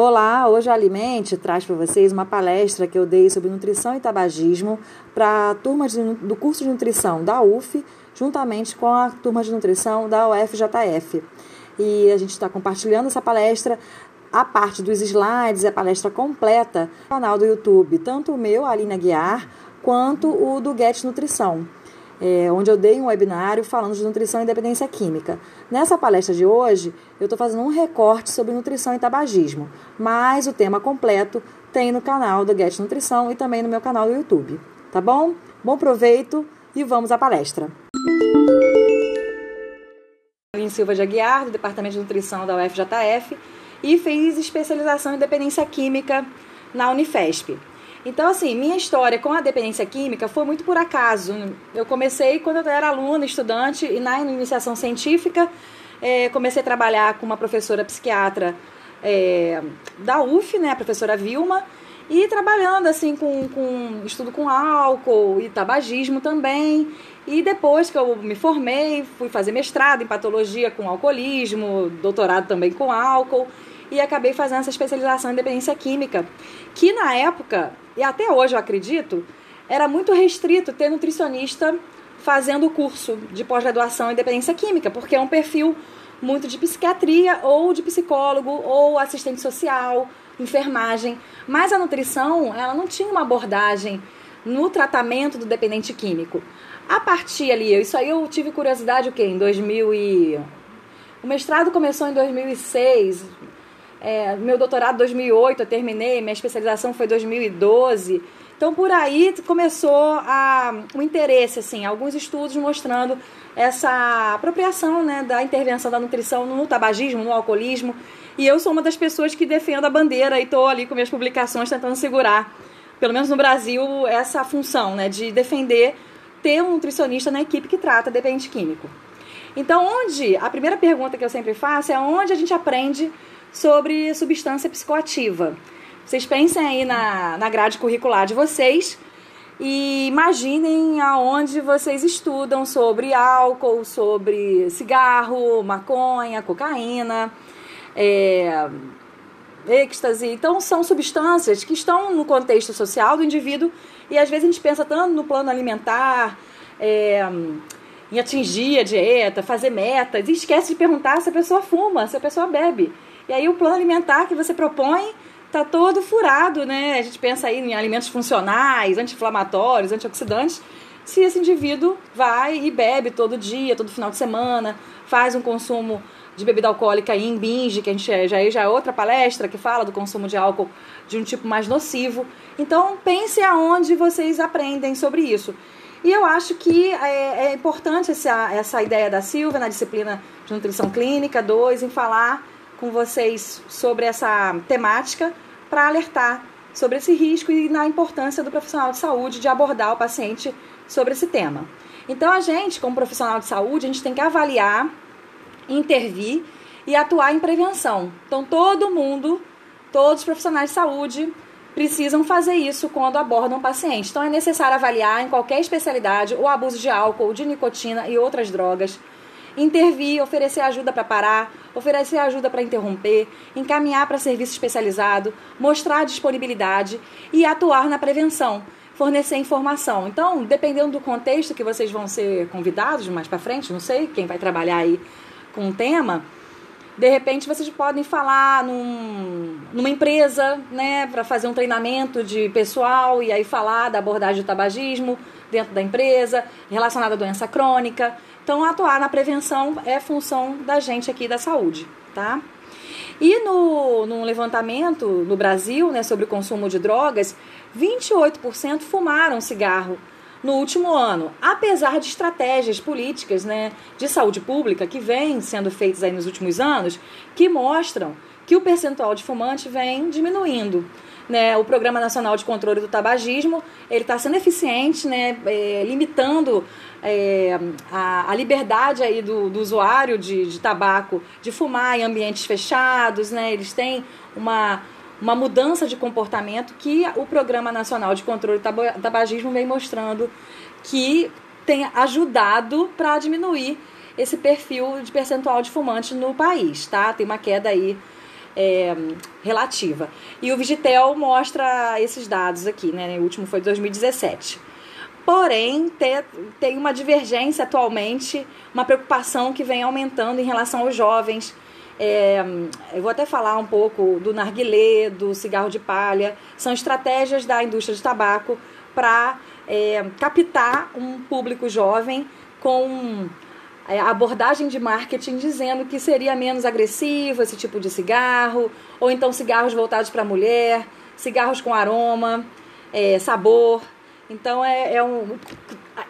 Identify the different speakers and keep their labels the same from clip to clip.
Speaker 1: Olá, hoje a Alimente traz para vocês uma palestra que eu dei sobre nutrição e tabagismo para a turma de, do curso de nutrição da UF, juntamente com a turma de nutrição da UFJF. E a gente está compartilhando essa palestra, a parte dos slides, a palestra completa, no canal do YouTube, tanto o meu, a Aline Aguiar, quanto o do Get Nutrição é, onde eu dei um webinário falando de nutrição e dependência química. Nessa palestra de hoje, eu estou fazendo um recorte sobre nutrição e tabagismo, mas o tema completo tem no canal do Get Nutrição e também no meu canal do YouTube. Tá bom? Bom proveito e vamos à palestra. Aline Silva de Aguiar, do Departamento de Nutrição da UFJF, e fiz especialização em dependência química na Unifesp. Então, assim, minha história com a dependência química foi muito por acaso. Eu comecei quando eu era aluna, estudante, e na iniciação científica é, comecei a trabalhar com uma professora psiquiatra é, da UF, né, a professora Vilma, e trabalhando assim com, com estudo com álcool e tabagismo também. E depois que eu me formei, fui fazer mestrado em patologia com alcoolismo, doutorado também com álcool e acabei fazendo essa especialização em dependência química, que na época, e até hoje eu acredito, era muito restrito ter nutricionista fazendo o curso de pós-graduação em dependência química, porque é um perfil muito de psiquiatria ou de psicólogo ou assistente social, enfermagem, mas a nutrição, ela não tinha uma abordagem no tratamento do dependente químico. A partir ali, isso aí eu tive curiosidade o quê? Em 2000 e o mestrado começou em 2006, é, meu doutorado 2008 eu terminei, minha especialização foi 2012. Então por aí começou a, o interesse, assim, alguns estudos mostrando essa apropriação né, da intervenção da nutrição no tabagismo, no alcoolismo. E eu sou uma das pessoas que defendo a bandeira e estou ali com minhas publicações tentando segurar, pelo menos no Brasil, essa função né, de defender ter um nutricionista na equipe que trata dependente químico. Então, onde a primeira pergunta que eu sempre faço é onde a gente aprende sobre substância psicoativa. Vocês pensem aí na, na grade curricular de vocês e imaginem aonde vocês estudam sobre álcool, sobre cigarro, maconha, cocaína, é, êxtase. Então, são substâncias que estão no contexto social do indivíduo e às vezes a gente pensa tanto no plano alimentar, é, em atingir a dieta, fazer metas e esquece de perguntar se a pessoa fuma, se a pessoa bebe. E aí o plano alimentar que você propõe tá todo furado, né? A gente pensa aí em alimentos funcionais, anti-inflamatórios, antioxidantes. Se esse indivíduo vai e bebe todo dia, todo final de semana, faz um consumo de bebida alcoólica em binge, que a gente já, já é outra palestra que fala do consumo de álcool de um tipo mais nocivo. Então pense aonde vocês aprendem sobre isso. E eu acho que é, é importante essa, essa ideia da Silvia na disciplina de nutrição clínica 2 em falar com vocês sobre essa temática para alertar sobre esse risco e na importância do profissional de saúde de abordar o paciente sobre esse tema. Então, a gente, como profissional de saúde, a gente tem que avaliar, intervir e atuar em prevenção. Então, todo mundo, todos os profissionais de saúde precisam fazer isso quando abordam um paciente. Então, é necessário avaliar em qualquer especialidade o abuso de álcool, de nicotina e outras drogas intervir, oferecer ajuda para parar, oferecer ajuda para interromper, encaminhar para serviço especializado, mostrar disponibilidade e atuar na prevenção, fornecer informação. Então, dependendo do contexto que vocês vão ser convidados mais para frente, não sei quem vai trabalhar aí com o tema, de repente vocês podem falar num, numa empresa, né, para fazer um treinamento de pessoal e aí falar da abordagem do tabagismo dentro da empresa, relacionada à doença crônica. Então, atuar na prevenção é função da gente aqui da saúde, tá? E no, no levantamento no Brasil, né, sobre o consumo de drogas, 28% fumaram cigarro no último ano, apesar de estratégias políticas né, de saúde pública que vêm sendo feitas aí nos últimos anos, que mostram que o percentual de fumantes vem diminuindo. Né, o Programa Nacional de Controle do Tabagismo ele está sendo eficiente, né, é, limitando é, a, a, liberdade aí do, do usuário de, de, tabaco de fumar em ambientes fechados, né, eles têm uma, uma mudança de comportamento que o Programa Nacional de Controle do Tabagismo vem mostrando que tem ajudado para diminuir esse perfil de percentual de fumantes no país, tá? Tem uma queda aí é, relativa. E o Vigitel mostra esses dados aqui, né? O último foi de 2017. Porém, te, tem uma divergência atualmente, uma preocupação que vem aumentando em relação aos jovens. É, eu vou até falar um pouco do narguilé, do cigarro de palha. São estratégias da indústria de tabaco para é, captar um público jovem com abordagem de marketing dizendo que seria menos agressivo esse tipo de cigarro, ou então cigarros voltados para mulher, cigarros com aroma, é, sabor. Então é, é um,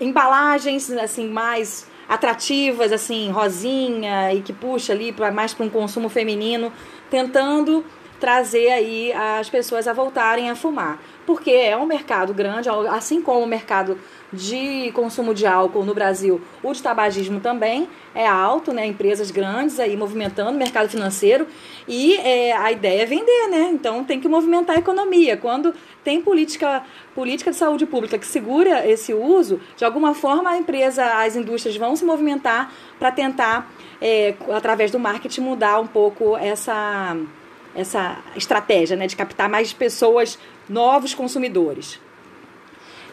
Speaker 1: embalagens assim mais atrativas, assim rosinha e que puxa ali para mais para um consumo feminino, tentando trazer aí as pessoas a voltarem a fumar, porque é um mercado grande, assim como o mercado de consumo de álcool no Brasil, o de tabagismo também é alto, né? Empresas grandes aí movimentando o mercado financeiro e é, a ideia é vender, né? Então tem que movimentar a economia. Quando tem política, política de saúde pública que segura esse uso, de alguma forma a empresa, as indústrias vão se movimentar para tentar, é, através do marketing, mudar um pouco essa, essa estratégia, né? De captar mais pessoas, novos consumidores.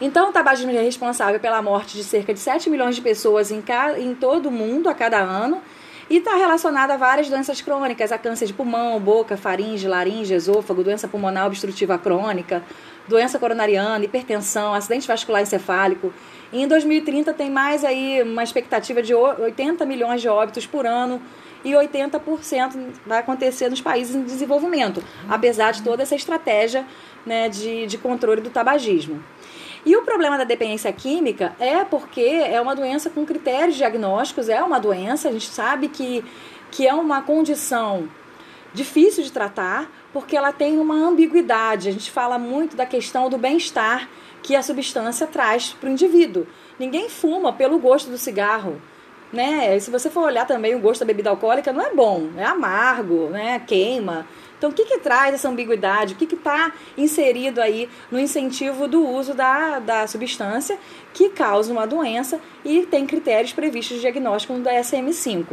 Speaker 1: Então, o tabagismo é responsável pela morte de cerca de 7 milhões de pessoas em, em todo o mundo a cada ano e está relacionado a várias doenças crônicas, a câncer de pulmão, boca, faringe, laringe, esôfago, doença pulmonar obstrutiva crônica, doença coronariana, hipertensão, acidente vascular encefálico. E em 2030 tem mais aí uma expectativa de 80 milhões de óbitos por ano e 80% vai acontecer nos países em desenvolvimento, apesar de toda essa estratégia né, de, de controle do tabagismo. E o problema da dependência química é porque é uma doença com critérios diagnósticos, é uma doença, a gente sabe que, que é uma condição difícil de tratar, porque ela tem uma ambiguidade. A gente fala muito da questão do bem-estar que a substância traz para o indivíduo. Ninguém fuma pelo gosto do cigarro. Né? Se você for olhar também o gosto da bebida alcoólica, não é bom, é amargo, né? queima. Então, o que, que traz essa ambiguidade? O que está inserido aí no incentivo do uso da, da substância que causa uma doença e tem critérios previstos de diagnóstico no DSM-5?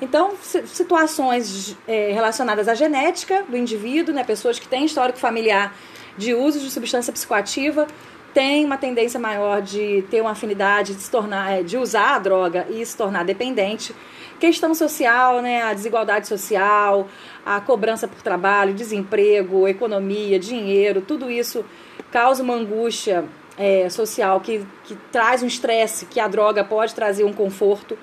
Speaker 1: Então, situações é, relacionadas à genética do indivíduo, né, pessoas que têm histórico familiar de uso de substância psicoativa, têm uma tendência maior de ter uma afinidade de se tornar, é, de usar a droga e se tornar dependente. Questão social, né, a desigualdade social, a cobrança por trabalho, desemprego, economia, dinheiro, tudo isso causa uma angústia é, social que, que traz um estresse, que a droga pode trazer um conforto.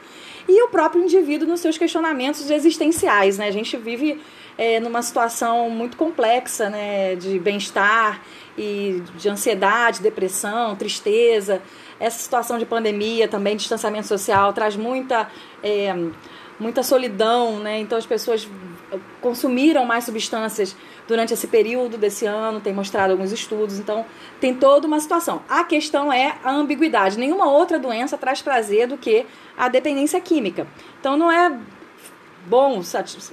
Speaker 1: E o próprio indivíduo nos seus questionamentos existenciais. Né? A gente vive é, numa situação muito complexa né, de bem-estar e de ansiedade, depressão, tristeza. Essa situação de pandemia também, distanciamento social, traz muita. É, muita solidão, né? Então as pessoas consumiram mais substâncias durante esse período desse ano, tem mostrado alguns estudos, então tem toda uma situação. A questão é a ambiguidade. Nenhuma outra doença traz prazer do que a dependência química. Então não é bom,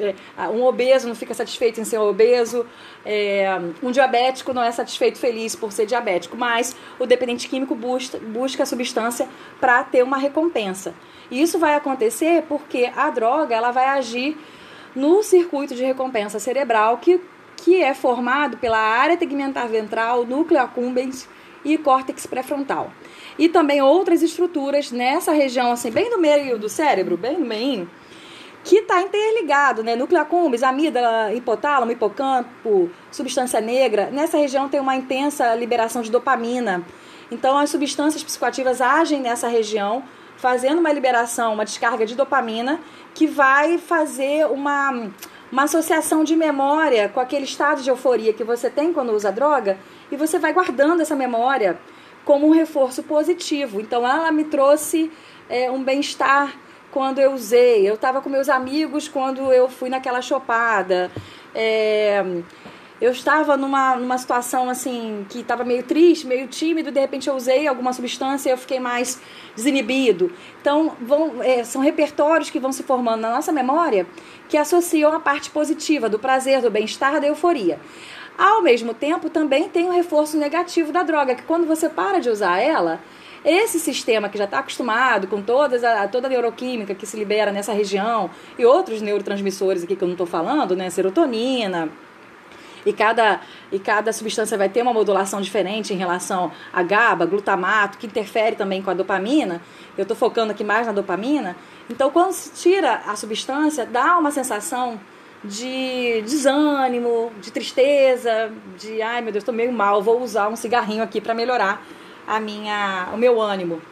Speaker 1: é, um obeso não fica satisfeito em ser obeso, é, um diabético não é satisfeito feliz por ser diabético, mas o dependente químico busca, busca a substância para ter uma recompensa. E isso vai acontecer porque a droga ela vai agir no circuito de recompensa cerebral que, que é formado pela área tegmentar ventral, núcleo accumbens e córtex pré-frontal. E também outras estruturas nessa região, assim, bem no meio do cérebro, bem no meio, que está interligado, né? Núcleo accumbens, amígdala, hipotálamo, hipocampo, substância negra. Nessa região tem uma intensa liberação de dopamina. Então, as substâncias psicoativas agem nessa região, fazendo uma liberação, uma descarga de dopamina, que vai fazer uma, uma associação de memória com aquele estado de euforia que você tem quando usa droga, e você vai guardando essa memória como um reforço positivo. Então, ela me trouxe é, um bem-estar quando eu usei. Eu estava com meus amigos quando eu fui naquela chopada. É, eu estava numa, numa situação assim que estava meio triste, meio tímido, de repente eu usei alguma substância e eu fiquei mais desinibido. Então, vão, é, são repertórios que vão se formando na nossa memória que associam a parte positiva do prazer, do bem-estar, da euforia. Ao mesmo tempo, também tem o reforço negativo da droga, que quando você para de usar ela, esse sistema que já está acostumado com todas a, toda a neuroquímica que se libera nessa região e outros neurotransmissores aqui que eu não estou falando, né? Serotonina, e cada, e cada substância vai ter uma modulação diferente em relação a GABA, glutamato, que interfere também com a dopamina. Eu estou focando aqui mais na dopamina. Então, quando se tira a substância, dá uma sensação de desânimo, de tristeza, de ai meu Deus, estou meio mal, vou usar um cigarrinho aqui para melhorar a minha, o meu ânimo.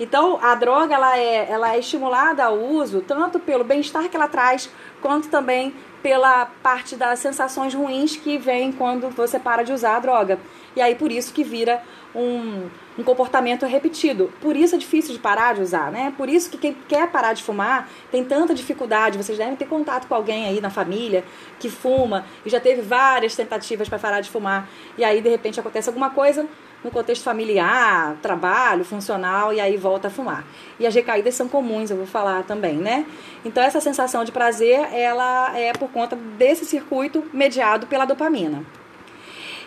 Speaker 1: Então, a droga ela é, ela é estimulada ao uso tanto pelo bem-estar que ela traz, quanto também pela parte das sensações ruins que vem quando você para de usar a droga. E aí por isso que vira um, um comportamento repetido. Por isso é difícil de parar de usar, né? Por isso que quem quer parar de fumar tem tanta dificuldade. Vocês devem ter contato com alguém aí na família que fuma e já teve várias tentativas para parar de fumar. E aí de repente acontece alguma coisa, no contexto familiar, trabalho, funcional, e aí volta a fumar. E as recaídas são comuns, eu vou falar também, né? Então essa sensação de prazer, ela é por conta desse circuito mediado pela dopamina.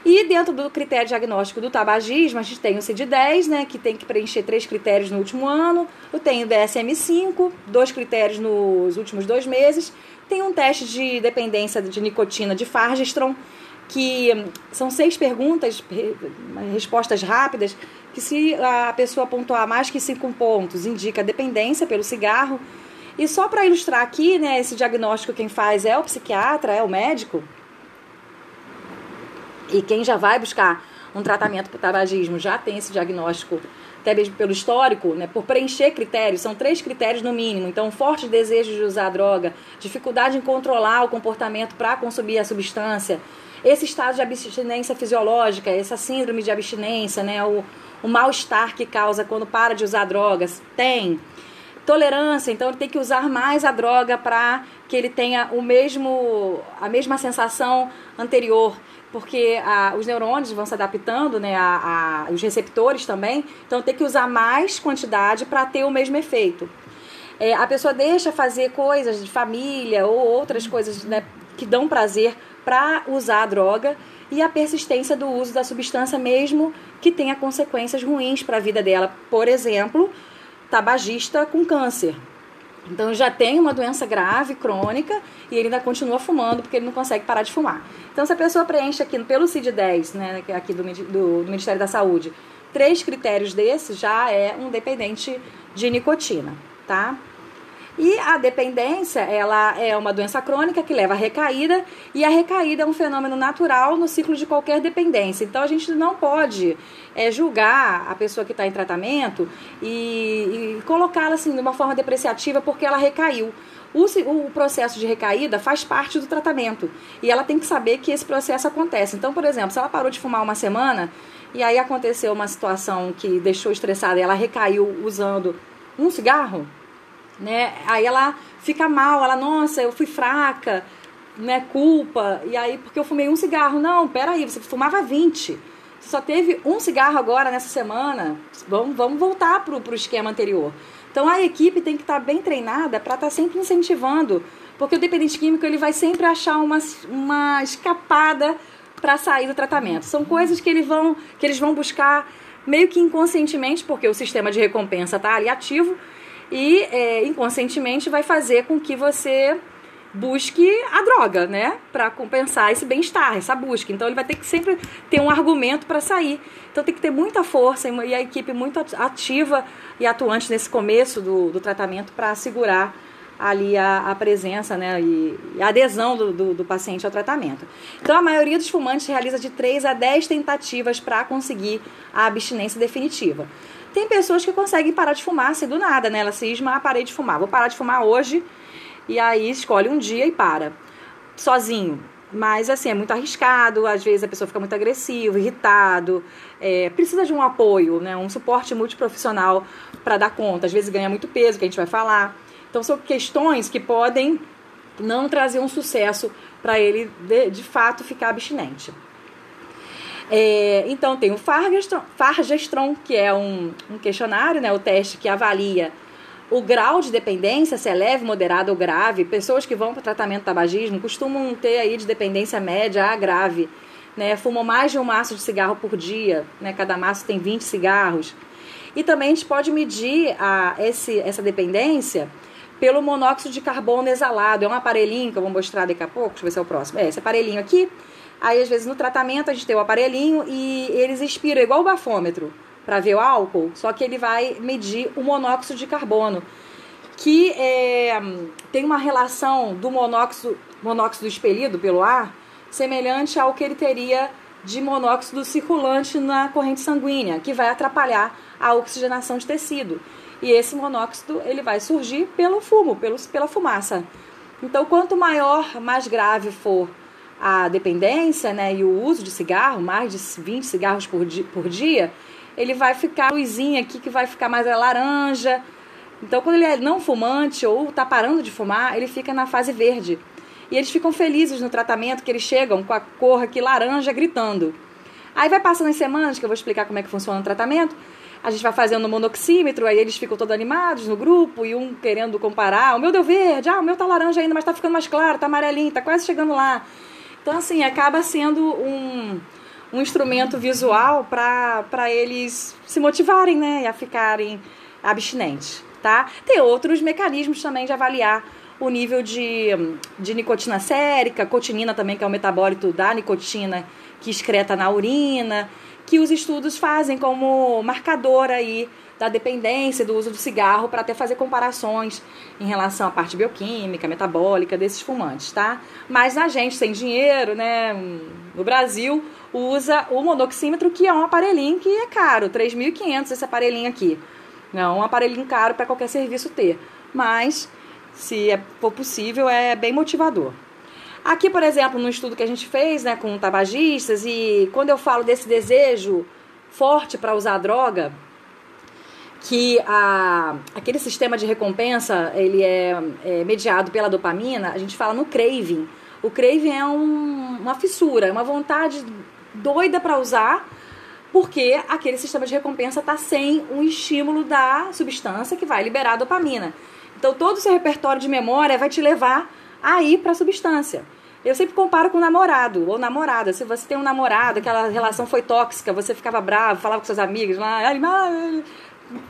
Speaker 1: E dentro do critério diagnóstico do tabagismo, a gente tem o CID-10, né, que tem que preencher três critérios no último ano. Eu tenho o DSM-5, dois critérios nos últimos dois meses. Tem um teste de dependência de nicotina de Fargestron, que hum, são seis perguntas, respostas rápidas, que se a pessoa pontuar mais que cinco pontos, indica dependência pelo cigarro. E só para ilustrar aqui, né, esse diagnóstico quem faz é o psiquiatra, é o médico. E quem já vai buscar um tratamento para o tabagismo já tem esse diagnóstico, até mesmo pelo histórico, né, por preencher critérios, são três critérios no mínimo. Então, forte desejo de usar a droga, dificuldade em controlar o comportamento para consumir a substância, esse estado de abstinência fisiológica, essa síndrome de abstinência, né, o, o mal-estar que causa quando para de usar drogas, tem. Tolerância, então ele tem que usar mais a droga para que ele tenha o mesmo, a mesma sensação anterior, porque a, os neurônios vão se adaptando, né, a, a, os receptores também, então tem que usar mais quantidade para ter o mesmo efeito. É, a pessoa deixa fazer coisas de família ou outras coisas né, que dão prazer para usar a droga e a persistência do uso da substância mesmo que tenha consequências ruins para a vida dela. Por exemplo, tabagista com câncer. Então já tem uma doença grave, crônica, e ele ainda continua fumando porque ele não consegue parar de fumar. Então se a pessoa preenche aqui pelo CID-10, né, é aqui do, do, do Ministério da Saúde, três critérios desses, já é um dependente de nicotina, tá? E a dependência, ela é uma doença crônica que leva à recaída, e a recaída é um fenômeno natural no ciclo de qualquer dependência. Então a gente não pode é, julgar a pessoa que está em tratamento e, e colocá-la assim de uma forma depreciativa porque ela recaiu. O, o, processo de recaída faz parte do tratamento e ela tem que saber que esse processo acontece. Então, por exemplo, se ela parou de fumar uma semana e aí aconteceu uma situação que deixou estressada e ela recaiu usando um cigarro, né? Aí ela fica mal, ela, nossa, eu fui fraca, né? Culpa. E aí, porque eu fumei um cigarro. Não, peraí, você fumava 20. Você só teve um cigarro agora nessa semana. Vamos, vamos voltar pro, pro esquema anterior. Então a equipe tem que estar tá bem treinada para estar tá sempre incentivando. Porque o dependente químico ele vai sempre achar uma, uma escapada para sair do tratamento. São coisas que, ele vão, que eles vão buscar meio que inconscientemente, porque o sistema de recompensa está ali ativo, e é, inconscientemente vai fazer com que você busque a droga, né, para compensar esse bem-estar, essa busca. Então ele vai ter que sempre ter um argumento para sair. Então tem que ter muita força e a equipe muito ativa e atuante nesse começo do, do tratamento para assegurar ali a, a, presença né, e, a adesão do, do, do, paciente ao tratamento. Então, a maioria dos fumantes realiza de 3 a 10 tentativas para conseguir a abstinência definitiva. Tem pessoas que conseguem parar de fumar assim do nada, né? Ela cisma, ah, parei de fumar, vou parar de fumar hoje, e aí escolhe um dia e para, sozinho. Mas, assim, é muito arriscado, às vezes a pessoa fica muito agressiva, irritado, é, precisa de um apoio, né? Um suporte multiprofissional para dar conta. Às vezes ganha muito peso, que a gente vai falar. Então, são questões que podem não trazer um sucesso para ele, de, de fato, ficar abstinente. É, então tem o Fargestron, que é um, um, questionário, né, o teste que avalia o grau de dependência, se é leve, moderado ou grave. Pessoas que vão para tratamento de tabagismo costumam ter aí de dependência média a grave. Né, fumam mais de um maço de cigarro por dia, né, cada maço tem 20 cigarros. E também a gente pode medir a, esse, essa dependência pelo monóxido de carbono exalado. É um aparelhinho que eu vou mostrar daqui a pouco, deixa eu ver se é o próximo. É, esse aparelhinho aqui. Aí, às vezes, no tratamento, a gente tem o aparelhinho e eles expiram igual o bafômetro para ver o álcool, só que ele vai medir o monóxido de carbono, que é, tem uma relação do monóxido, monóxido expelido pelo ar semelhante ao que ele teria de monóxido circulante na corrente sanguínea, que vai atrapalhar a oxigenação de tecido. E esse monóxido ele vai surgir pelo fumo, pelo, pela fumaça. Então, quanto maior, mais grave for a dependência né, e o uso de cigarro, mais de 20 cigarros por dia, por dia ele vai ficar luzinha aqui que vai ficar mais laranja. Então, quando ele é não fumante ou está parando de fumar, ele fica na fase verde. E eles ficam felizes no tratamento, que eles chegam com a cor aqui laranja gritando. Aí vai passando as semanas, que eu vou explicar como é que funciona o tratamento. A gente vai fazendo o monoxímetro, aí eles ficam todos animados no grupo e um querendo comparar. O meu deu verde, ah, o meu tá laranja ainda, mas tá ficando mais claro, tá amarelinho, tá quase chegando lá. Então, assim, acaba sendo um, um instrumento visual para eles se motivarem, né, a ficarem abstinentes, tá? Tem outros mecanismos também de avaliar o nível de, de nicotina sérica, cotinina também, que é o metabólito da nicotina que excreta na urina, que os estudos fazem como marcador aí da dependência do uso do cigarro para até fazer comparações em relação à parte bioquímica, metabólica desses fumantes, tá? Mas a gente sem dinheiro, né, no Brasil, usa o monoxímetro, que é um aparelhinho que é caro, 3.500 esse aparelhinho aqui. Não é um aparelhinho caro para qualquer serviço ter, mas se é, for possível, é bem motivador. Aqui, por exemplo, no estudo que a gente fez né, com tabagistas, e quando eu falo desse desejo forte para usar droga, que a, aquele sistema de recompensa ele é, é, mediado pela dopamina, a gente fala no craving. O craving é um, uma fissura, é uma vontade doida para usar, porque aquele sistema de recompensa está sem um estímulo da substância que vai liberar a dopamina. Então todo o seu repertório de memória vai te levar a ir para a substância. Eu sempre comparo com namorado ou namorada. Se você tem um namorado, aquela relação foi tóxica, você ficava bravo, falava com seus amigos lá, ai,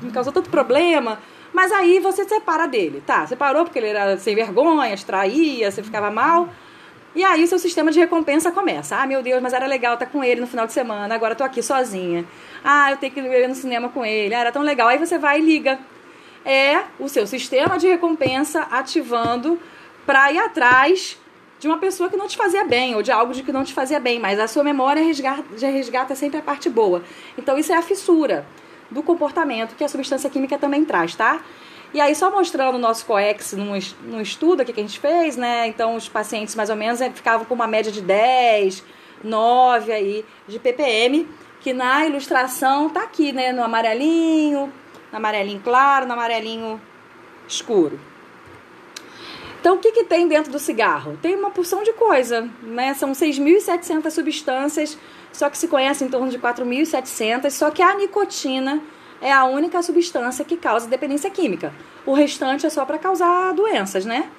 Speaker 1: me causou tanto problema. Mas aí você separa dele, tá? Separou porque ele era sem vergonha, traía, você ficava mal. E aí seu sistema de recompensa começa. Ah, meu Deus, mas era legal estar com ele no final de semana, agora tô aqui sozinha. Ah, eu tenho que ir no cinema com ele, ah, era tão legal. Aí você vai e liga. É o seu sistema de recompensa ativando para ir atrás de uma pessoa que não te fazia bem ou de algo de que não te fazia bem, mas a sua memória resgata, resgata sempre a parte boa. Então isso é a fissura do comportamento que a substância química também traz, tá? E aí, só mostrando o nosso COEX num, num estudo aqui que a gente fez, né? Então, os pacientes mais ou menos é, ficavam com uma média de 10, 9 aí de ppm, que na ilustração tá aqui, né? No amarelinho, no amarelinho claro, no amarelinho escuro. Então, o que, que tem dentro do cigarro? Tem uma porção de coisa, né? São 6.700 substâncias só que se conhece em torno de 4.700, só que a nicotina é a única substância que causa dependência química. O restante é só para causar doenças, né?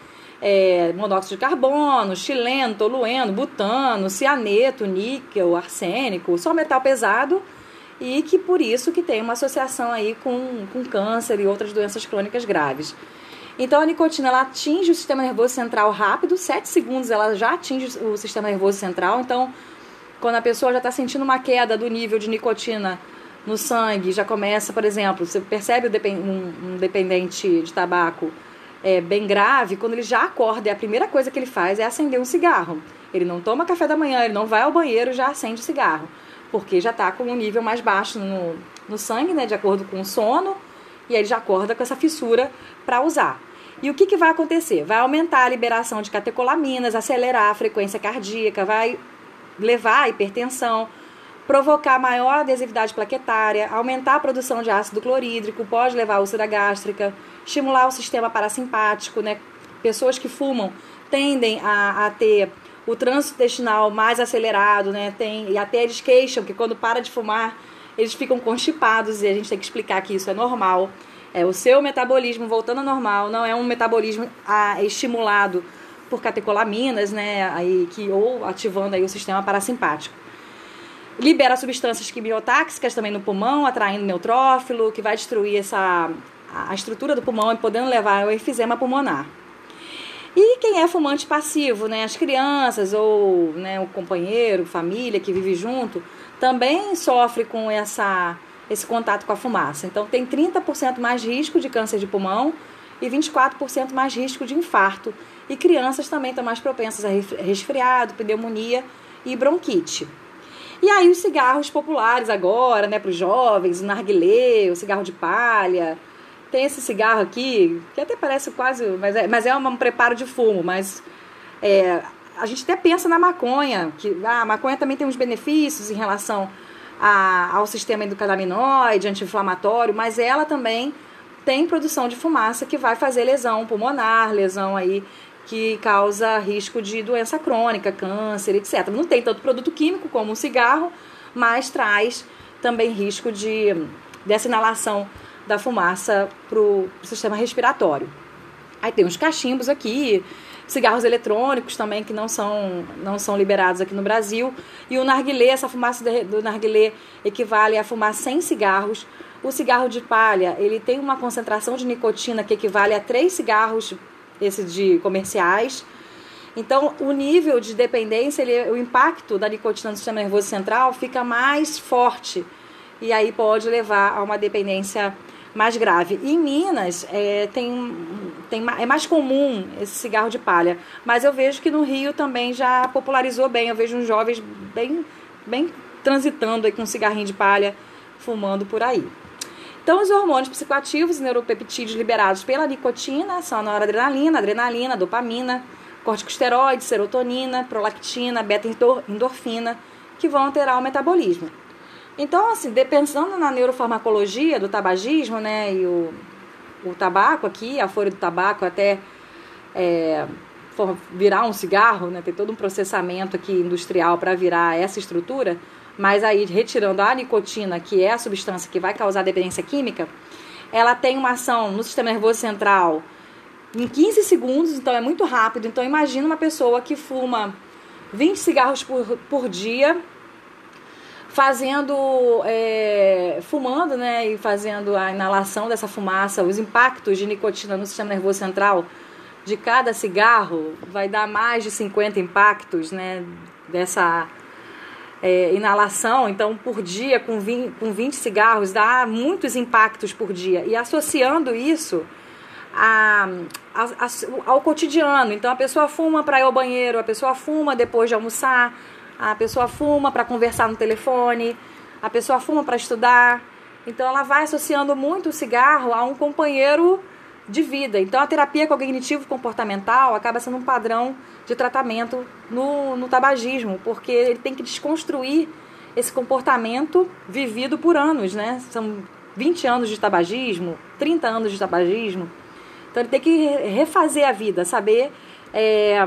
Speaker 1: É, monóxido de carbono, xileno, tolueno, butano, cianeto, níquel, arsênico, só metal pesado e que por isso que tem uma associação aí com, com câncer e outras doenças crônicas graves. Então a nicotina ela atinge o sistema nervoso central rápido, 7 segundos ela já atinge o sistema nervoso central, então quando a pessoa já está sentindo uma queda do nível de nicotina no sangue, já começa, por exemplo, você percebe um, dependente de tabaco é, bem grave, quando ele já acorda, e a primeira coisa que ele faz é acender um cigarro. Ele não toma café da manhã, ele não vai ao banheiro já acende o cigarro, porque já está com um nível mais baixo no, no sangue, né, de acordo com o sono, e aí ele já acorda com essa fissura para usar. E o que, que vai acontecer? Vai aumentar a liberação de catecolaminas, acelerar a frequência cardíaca, vai levar à hipertensão, provocar maior adesividade plaquetária, aumentar a produção de ácido clorídrico, pode levar à úlcera gástrica, estimular o sistema parasimpático, né? Pessoas que fumam tendem a, a ter o trânsito intestinal mais acelerado, né? Tem, e até eles queixam que quando para de fumar, eles ficam constipados e a gente tem que explicar que isso é normal. É, o seu metabolismo voltando ao normal não é um metabolismo a, estimulado por catecolaminas, né, aí que ou ativando aí o sistema parasimpático. libera substâncias quimiotáxicas também no pulmão, atraindo neutrófilo, que vai destruir essa, a estrutura do pulmão e podendo levar ao enfisema pulmonar. E quem é fumante passivo, né, as crianças ou né, o companheiro, família que vive junto, também sofre com essa, esse contato com a fumaça. Então tem 30% mais risco de câncer de pulmão e 24% mais risco de infarto. E crianças também estão mais propensas a resfriado, pneumonia e bronquite. E aí os cigarros populares agora, né, para os jovens, o narguilé, o cigarro de palha. Tem esse cigarro aqui, que até parece quase, mas é, mas é um preparo de fumo, mas é, a gente até pensa na maconha, que ah, a maconha também tem uns benefícios em relação a, ao sistema endocannabinoide, anti-inflamatório, mas ela também tem produção de fumaça que vai fazer lesão pulmonar, lesão aí que causa risco de doença crônica, câncer, etc. Não tem tanto produto químico como o cigarro, mas traz também risco de dessa inalação da fumaça para o sistema respiratório. Aí tem os cachimbos aqui, cigarros eletrônicos também que não são, não são liberados aqui no Brasil. E o narguilé, essa fumaça do narguilé equivale a fumar 100 cigarros. O cigarro de palha, ele tem uma concentração de nicotina que equivale a 3 cigarros esse de comerciais. Então, o nível de dependência, ele, o impacto da nicotina no sistema nervoso central fica mais forte e aí pode levar a uma dependência mais grave. em Minas é, tem, tem, é mais comum esse cigarro de palha, mas eu vejo que no Rio também já popularizou bem. Eu vejo uns jovens bem, bem transitando aí com um cigarrinho de palha, fumando por aí. Então, os hormônios psicoativos e neuropeptídeos liberados pela nicotina são a noradrenalina, adrenalina, dopamina, corticosteroide, serotonina, prolactina, beta-endorfina, que vão alterar o metabolismo. Então, assim, pensando na neurofarmacologia do tabagismo, né, e o, o tabaco aqui, a folha do tabaco até é, virar um cigarro, né, tem todo um processamento aqui industrial para virar essa estrutura, mas aí retirando a nicotina, que é a substância que vai causar dependência química, ela tem uma ação no sistema nervoso central em 15 segundos, então é muito rápido. Então imagina uma pessoa que fuma 20 cigarros por, por dia, fazendo, é, fumando, né, e fazendo a inalação dessa fumaça, os impactos de nicotina no sistema nervoso central de cada cigarro vai dar mais de 50 impactos, né, dessa é, inalação, então por dia com 20, com 20 cigarros dá muitos impactos por dia. E associando isso a, a, a, ao cotidiano. Então a pessoa fuma para ir ao banheiro, a pessoa fuma depois de almoçar, a pessoa fuma para conversar no telefone, a pessoa fuma para estudar. Então ela vai associando muito o cigarro a um companheiro de vida. Então, a terapia cognitivo comportamental acaba sendo um padrão de tratamento no, no tabagismo, porque ele tem que desconstruir esse comportamento vivido por anos, né? São 20 anos de tabagismo, 30 anos de tabagismo. Então, ele tem que refazer a vida, saber, é,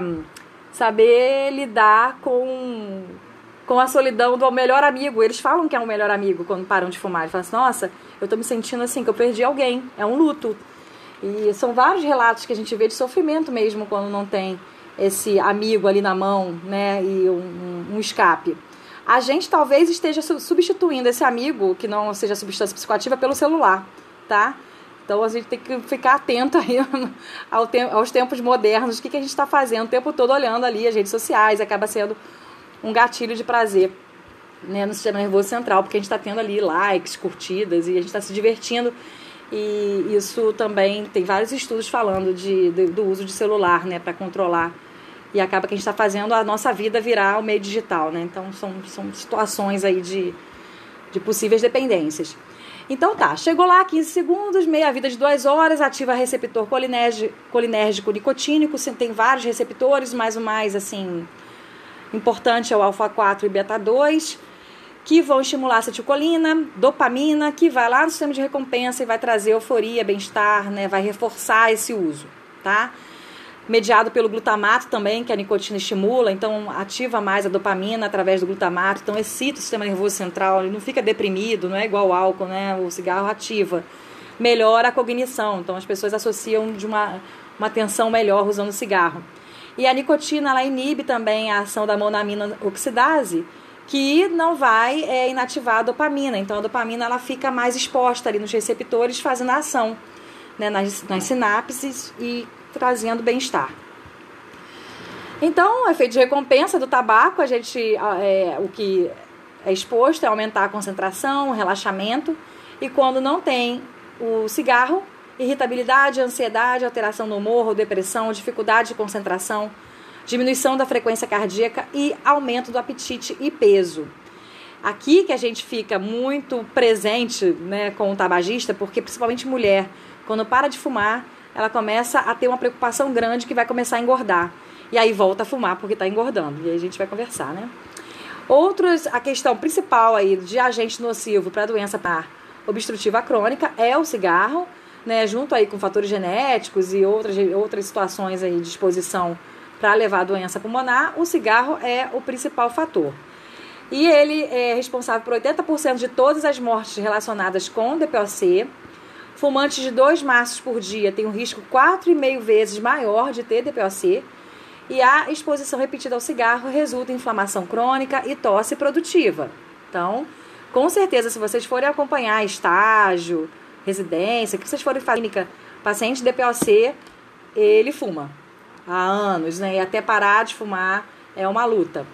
Speaker 1: saber lidar com, com a solidão do melhor amigo. Eles falam que é o um melhor amigo quando param de fumar. Eles falam assim, nossa, eu tô me sentindo assim, que eu perdi alguém. É um luto. E são vários relatos que a gente vê de sofrimento mesmo quando não tem esse amigo ali na mão, né, e um, um escape. A gente talvez esteja substituindo esse amigo, que não seja substância psicoativa, pelo celular, tá? Então a gente tem que ficar atento aí ao te aos tempos modernos, o que, que a gente está fazendo o tempo todo olhando ali as redes sociais, acaba sendo um gatilho de prazer né, no sistema nervoso central, porque a gente está tendo ali likes, curtidas e a gente está se divertindo e isso também tem vários estudos falando de, de do uso de celular, né, para controlar. E acaba que a gente está fazendo a nossa vida virar o meio digital, né? Então são, são situações aí de, de possíveis dependências. Então tá, chegou lá 15 segundos, meia vida de duas horas, ativa receptor colinérgico, colinérgico nicotínico, tem vários receptores, mas o mais assim importante é o alfa 4 e beta 2 que vão estimular a acetilcolina, dopamina, que vai lá no sistema de recompensa e vai trazer euforia, bem-estar, né? Vai reforçar esse uso, tá? Mediado pelo glutamato também, que a nicotina estimula, então ativa mais a dopamina através do glutamato, então excita o sistema nervoso central, ele não fica deprimido, não é igual ao álcool, né? O cigarro ativa. Melhora a cognição, então as pessoas associam de uma, uma atenção melhor usando o cigarro. E a nicotina, ela inibe também a ação da monamina oxidase, que não vai é, inativar a dopamina. Então a dopamina ela fica mais exposta ali nos receptores, fazendo a ação né, nas, nas sinapses e trazendo bem-estar. Então, o efeito de recompensa do tabaco, a gente, é, o que é exposto é aumentar a concentração, o relaxamento, e quando não tem o cigarro, irritabilidade, ansiedade, alteração no humor, depressão, dificuldade de concentração, diminuição da frequência cardíaca e aumento do apetite e peso. Aqui que a gente fica muito presente né, com o tabagista, porque principalmente mulher, quando para de fumar, ela começa a ter uma preocupação grande que vai começar a engordar. E aí volta a fumar porque está engordando. E aí a gente vai conversar, né? Outros, a questão principal aí de agente nocivo para a doença obstrutiva crônica é o cigarro, né? Junto aí com fatores genéticos e outras, outras situações aí de exposição para levar a doença pulmonar, o cigarro é o principal fator. E ele é responsável por 80% de todas as mortes relacionadas com DPOC. Fumantes de dois maços por dia têm um risco 4,5 vezes maior de ter DPOC. E a exposição repetida ao cigarro resulta em inflamação crônica e tosse produtiva. Então, com certeza, se vocês forem acompanhar estágio, residência, que vocês forem clínica, paciente DPOC, ele fuma há anos, né? E até parar de fumar é uma luta.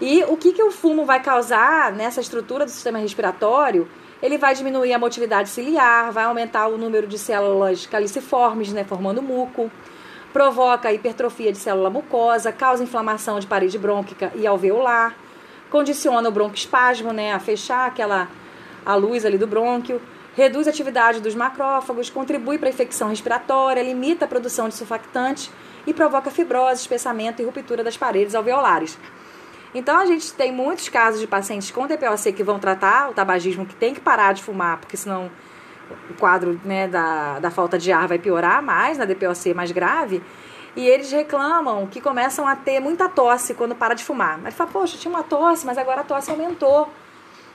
Speaker 1: E o que, que o fumo vai causar nessa estrutura do sistema respiratório? Ele vai diminuir a motilidade ciliar, vai aumentar o número de células caliciformes, né, formando muco, provoca hipertrofia de célula mucosa, causa inflamação de parede brônquica e alveolar, condiciona o broncoespasmo, né, a fechar aquela a luz ali do brônquio, reduz a atividade dos macrófagos, contribui para a infecção respiratória, limita a produção de surfactante e provoca fibrose, espessamento e ruptura das paredes alveolares. Então a gente tem muitos casos de pacientes com TPOC que vão tratar o tabagismo que tem que parar de fumar, porque senão o quadro né, da, da falta de ar vai piorar mais na DPOC mais grave. E eles reclamam que começam a ter muita tosse quando para de fumar. Mas fala, poxa, tinha uma tosse, mas agora a tosse aumentou.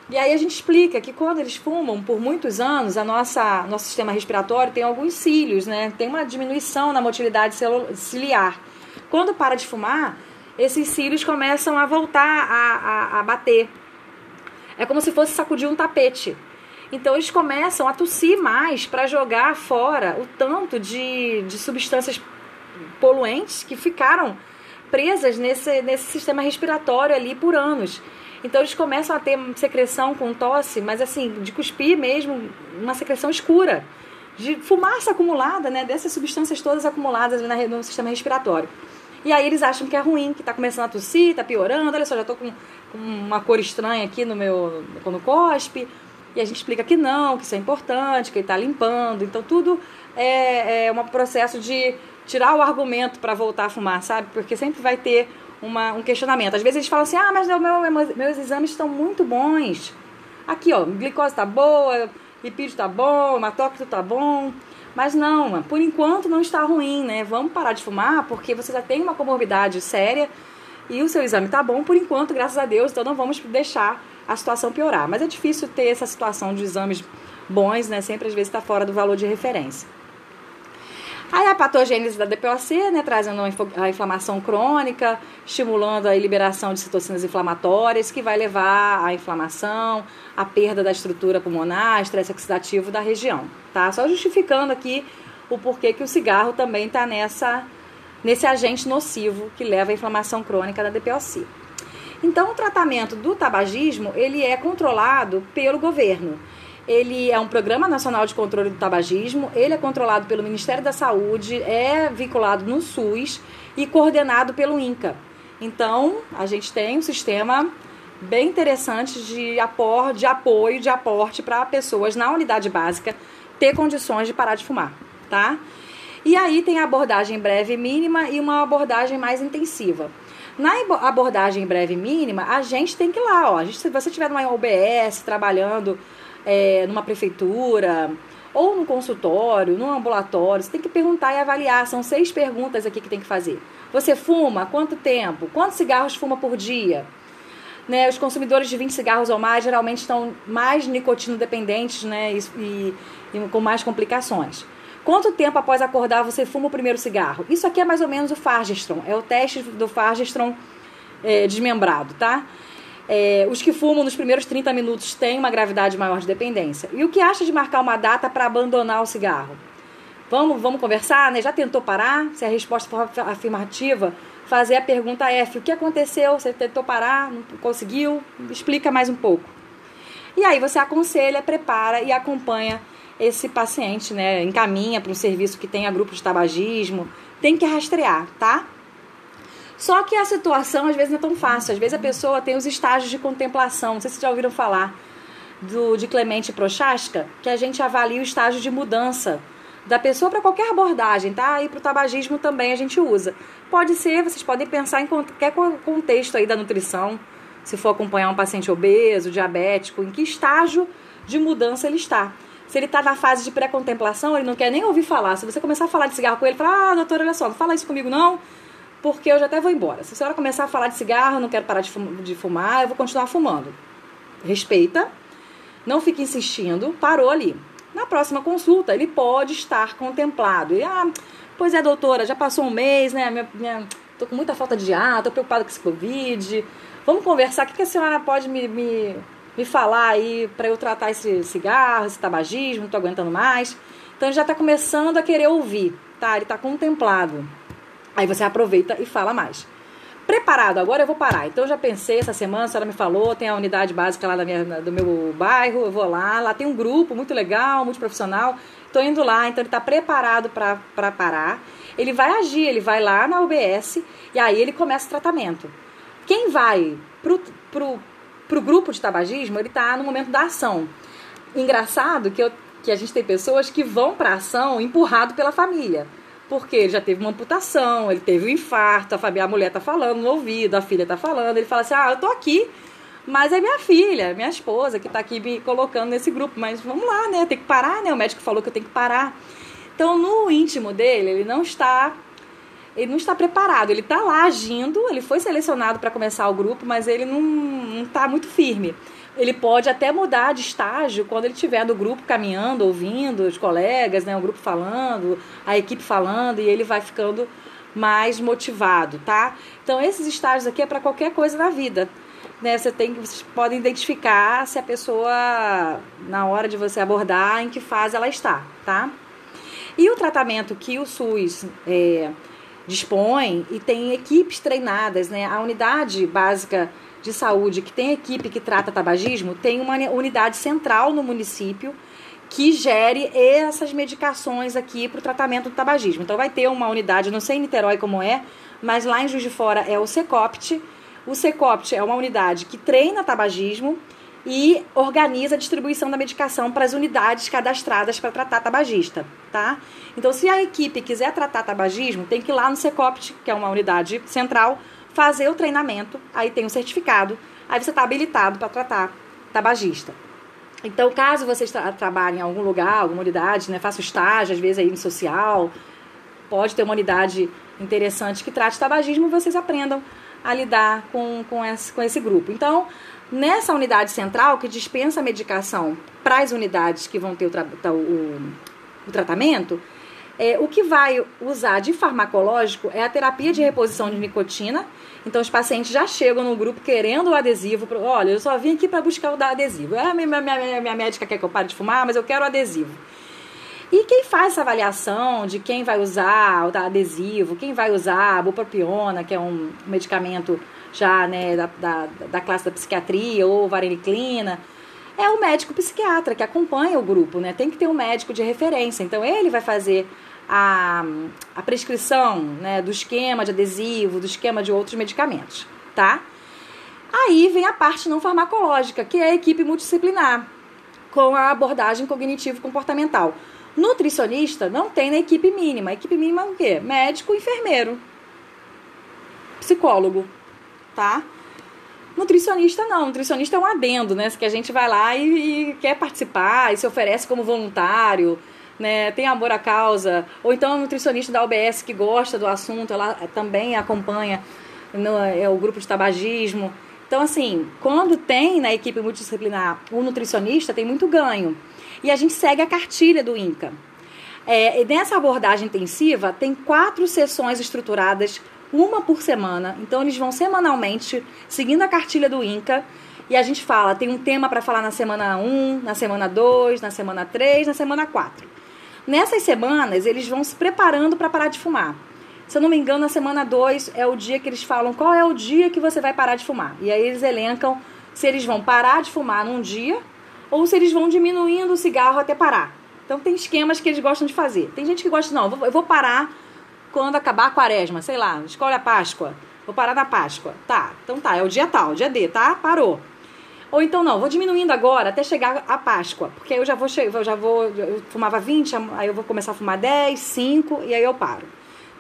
Speaker 1: E aí a gente explica que quando eles fumam por muitos anos, a nossa nosso sistema respiratório tem alguns cílios, né? Tem uma diminuição na motilidade ciliar. Quando para de fumar, esses cílios começam a voltar a, a, a bater. É como se fosse sacudir um tapete. Então eles começam a tossir mais para jogar fora o tanto de, de substâncias poluentes que ficaram presas nesse, nesse sistema respiratório ali por anos. Então eles começam a ter secreção com tosse, mas assim, de cuspir mesmo, uma secreção escura, de fumaça acumulada, né, dessas substâncias todas acumuladas no sistema respiratório. E aí eles acham que é ruim, que está começando a tossir, está piorando, olha só, já estou com, com, uma cor estranha aqui no meu quando cospe. E a gente explica que não, que isso é importante, que ele está limpando. Então tudo é, é um processo de tirar o argumento para voltar a fumar, sabe? Porque sempre vai ter uma, um questionamento. Às vezes eles falam assim: ah, mas meu, meus exames estão muito bons. Aqui, ó, glicose tá boa, lipídio tá bom, hematócrito tá bom. Mas não, por enquanto não está ruim, né? Vamos parar de fumar porque você já tem uma comorbidade séria e o seu exame tá bom por enquanto, graças a Deus, então não vamos deixar a situação piorar. Mas é difícil ter essa situação de exames bons, né? Sempre às vezes está fora do valor de referência. Aí a patogênese da DPOC, né, trazendo a inflamação crônica, estimulando a liberação de citocinas inflamatórias, que vai levar à inflamação, à perda da estrutura pulmonar, estresse oxidativo da região, tá? Só justificando aqui o porquê que o cigarro também está nessa nesse agente nocivo que leva à inflamação crônica da DPOC. Então, o tratamento do tabagismo, ele é controlado pelo governo. Ele é um programa nacional de controle do tabagismo, ele é controlado pelo Ministério da Saúde, é vinculado no SUS e coordenado pelo INCA. Então, a gente tem um sistema bem interessante de, apor, de apoio, de aporte para pessoas na unidade básica ter condições de parar de fumar, tá? E aí tem a abordagem breve mínima e uma abordagem mais intensiva. Na abordagem breve mínima, a gente tem que ir lá, ó. A gente, se você estiver numa OBS trabalhando é, numa prefeitura ou no consultório, no ambulatório, você tem que perguntar e avaliar. São seis perguntas aqui que tem que fazer. Você fuma? Quanto tempo? Quantos cigarros fuma por dia? Né, os consumidores de 20 cigarros ou mais geralmente estão mais nicotino dependentes né, e, e, e, com mais complicações. Quanto tempo após acordar você fuma o primeiro cigarro? Isso aqui é mais ou menos o Fargestron, é o teste do Fargestron é, desmembrado, tá? É, os que fumam nos primeiros 30 minutos têm uma gravidade maior de dependência. E o que acha de marcar uma data para abandonar o cigarro? Vamos, vamos conversar, né? Já tentou parar? Se a resposta for afirmativa, fazer a pergunta F: o que aconteceu? Você tentou parar? Não conseguiu? Explica mais um pouco. E aí você aconselha, prepara e acompanha esse paciente, né? Encaminha para um serviço que tenha grupo de tabagismo. Tem que rastrear, tá? Só que a situação às vezes não é tão fácil. Às vezes a pessoa tem os estágios de contemplação. Não sei se vocês já ouviram falar do, de Clemente Prochaska, que a gente avalia o estágio de mudança da pessoa para qualquer abordagem, tá? E para o tabagismo também a gente usa. Pode ser, vocês podem pensar em qualquer contexto aí da nutrição, se for acompanhar um paciente obeso, diabético, em que estágio de mudança ele está. Se ele está na fase de pré-contemplação, ele não quer nem ouvir falar. Se você começar a falar de cigarro com ele, fala, ah, doutor, olha só, não fala isso comigo não porque eu já até vou embora. Se a senhora começar a falar de cigarro, não quero parar de fumar, eu vou continuar fumando. Respeita, não fique insistindo, parou ali. Na próxima consulta, ele pode estar contemplado. E, ah, pois é, doutora, já passou um mês, né? Minha, minha, tô com muita falta de ar, tô preocupada com esse Covid. Vamos conversar, o que, que a senhora pode me, me, me falar aí para eu tratar esse cigarro, esse tabagismo, não tô aguentando mais. Então ele já está começando a querer ouvir, tá? Ele está contemplado. Aí você aproveita e fala mais. Preparado, agora eu vou parar. Então eu já pensei essa semana, a senhora me falou, tem a unidade básica lá da minha, do meu bairro, eu vou lá, lá tem um grupo muito legal, muito profissional. Estou indo lá, então ele está preparado para parar. Ele vai agir, ele vai lá na UBS e aí ele começa o tratamento. Quem vai pro, pro, pro grupo de tabagismo, ele está no momento da ação. Engraçado que, eu, que a gente tem pessoas que vão para ação empurrado pela família porque ele já teve uma amputação, ele teve um infarto, a, a mulher tá falando no ouvido, a filha tá falando, ele fala assim, ah, eu tô aqui, mas é minha filha, minha esposa que tá aqui me colocando nesse grupo, mas vamos lá, né, tem que parar, né, o médico falou que eu tenho que parar. Então, no íntimo dele, ele não está ele não está preparado, ele está lá agindo, ele foi selecionado para começar o grupo, mas ele não está muito firme ele pode até mudar de estágio quando ele estiver no grupo caminhando, ouvindo os colegas, né, o grupo falando, a equipe falando, e ele vai ficando mais motivado, tá? Então esses estágios aqui é para qualquer coisa na vida. Né, você tem, vocês podem identificar se a pessoa, na hora de você abordar, em que fase ela está, tá? E o tratamento que o SUS é, dispõe e tem equipes treinadas, né? A unidade básica de saúde que tem equipe que trata tabagismo tem uma unidade central no município que gere essas medicações aqui para o tratamento do tabagismo. Então vai ter uma unidade, não sei em Niterói como é, mas lá em Juiz de Fora é o Secopt. O Secopt é uma unidade que treina tabagismo e organiza a distribuição da medicação para as unidades cadastradas para tratar tabagista, tá? Então, se a equipe quiser tratar tabagismo, tem que ir lá no Secopt, que é uma unidade central, fazer o treinamento, aí tem um certificado, aí você está habilitado para tratar tabagista. Então, caso vocês tra trabalhem em algum lugar, alguma unidade, né, faça estágio, às vezes aí no social, pode ter uma unidade interessante que trate tabagismo, vocês aprendam a lidar com, com, esse, com esse grupo. Então, nessa unidade central que dispensa a medicação para as unidades que vão ter o, o, o tratamento, é, o que vai usar de farmacológico é a terapia de reposição de nicotina. Então, os pacientes já chegam no grupo querendo o adesivo. Olha, eu só vim aqui para buscar o da adesivo. Minha, minha, minha, minha médica quer que eu pare de fumar, mas eu quero o adesivo. E quem faz essa avaliação de quem vai usar o adesivo, quem vai usar a bupropiona, que é um medicamento já né, da, da, da classe da psiquiatria, ou vareniclina, é o médico psiquiatra que acompanha o grupo, né? Tem que ter um médico de referência. Então, ele vai fazer a, a prescrição né, do esquema de adesivo, do esquema de outros medicamentos, tá? Aí vem a parte não farmacológica, que é a equipe multidisciplinar, com a abordagem cognitivo-comportamental. Nutricionista não tem na equipe mínima. A equipe mínima é o quê? Médico, enfermeiro, psicólogo, tá? Nutricionista não, nutricionista é um adendo, né? Que a gente vai lá e, e quer participar e se oferece como voluntário né, tem amor à causa, ou então a nutricionista da OBS que gosta do assunto, ela também acompanha no, é, o grupo de tabagismo. Então, assim, quando tem na equipe multidisciplinar um nutricionista, tem muito ganho. E a gente segue a cartilha do INCA. É, nessa abordagem intensiva, tem quatro sessões estruturadas uma por semana. Então eles vão semanalmente seguindo a cartilha do INCA e a gente fala, tem um tema para falar na semana 1, na semana 2, na semana 3, na semana 4. Nessas semanas, eles vão se preparando para parar de fumar. Se eu não me engano, na semana 2 é o dia que eles falam qual é o dia que você vai parar de fumar. E aí eles elencam se eles vão parar de fumar num dia ou se eles vão diminuindo o cigarro até parar. Então tem esquemas que eles gostam de fazer. Tem gente que gosta, não, eu vou parar quando acabar a quaresma, sei lá, escolhe a Páscoa. Vou parar na Páscoa. Tá, então tá, é o dia tal, dia D, tá? Parou. Ou então não, vou diminuindo agora até chegar a Páscoa, porque aí eu já vou, eu já vou, eu fumava 20, aí eu vou começar a fumar 10, 5 e aí eu paro.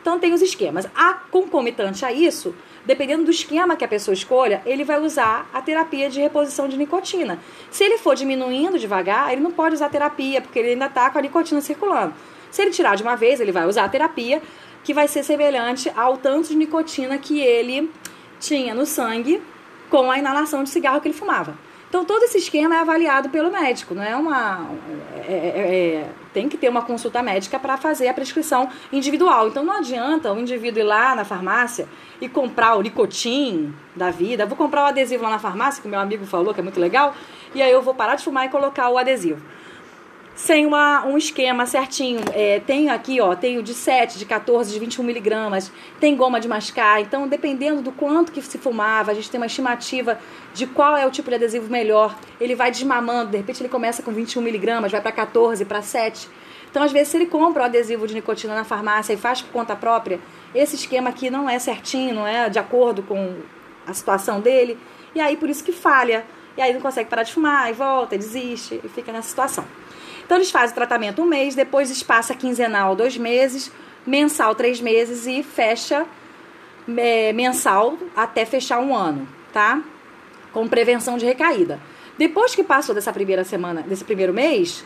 Speaker 1: Então tem os esquemas. A concomitante a isso, dependendo do esquema que a pessoa escolha, ele vai usar a terapia de reposição de nicotina. Se ele for diminuindo devagar, ele não pode usar terapia, porque ele ainda está com a nicotina circulando. Se ele tirar de uma vez, ele vai usar a terapia, que vai ser semelhante ao tanto de nicotina que ele tinha no sangue com a inalação de cigarro que ele fumava. Então todo esse esquema é avaliado pelo médico, não é uma é, é, é, tem que ter uma consulta médica para fazer a prescrição individual. Então não adianta o indivíduo ir lá na farmácia e comprar o nicotim da vida. Vou comprar o adesivo lá na farmácia que meu amigo falou que é muito legal e aí eu vou parar de fumar e colocar o adesivo sem uma, um esquema certinho. É, tenho aqui, ó, tenho de 7, de 14, de 21 miligramas, tem goma de mascar. Então, dependendo do quanto que se fumava, a gente tem uma estimativa de qual é o tipo de adesivo melhor. Ele vai desmamando, de repente ele começa com 21 miligramas, vai para 14, para 7. Então, às vezes, se ele compra o adesivo de nicotina na farmácia e faz por conta própria, esse esquema aqui não é certinho, não é de acordo com a situação dele. E aí, por isso que falha. E aí não consegue parar de fumar, e volta, e desiste, e fica nessa situação. Então eles fazem o tratamento um mês, depois espaça quinzenal dois meses, mensal três meses e fecha é, mensal até fechar um ano, tá? Com prevenção de recaída. Depois que passou dessa primeira semana, desse primeiro mês,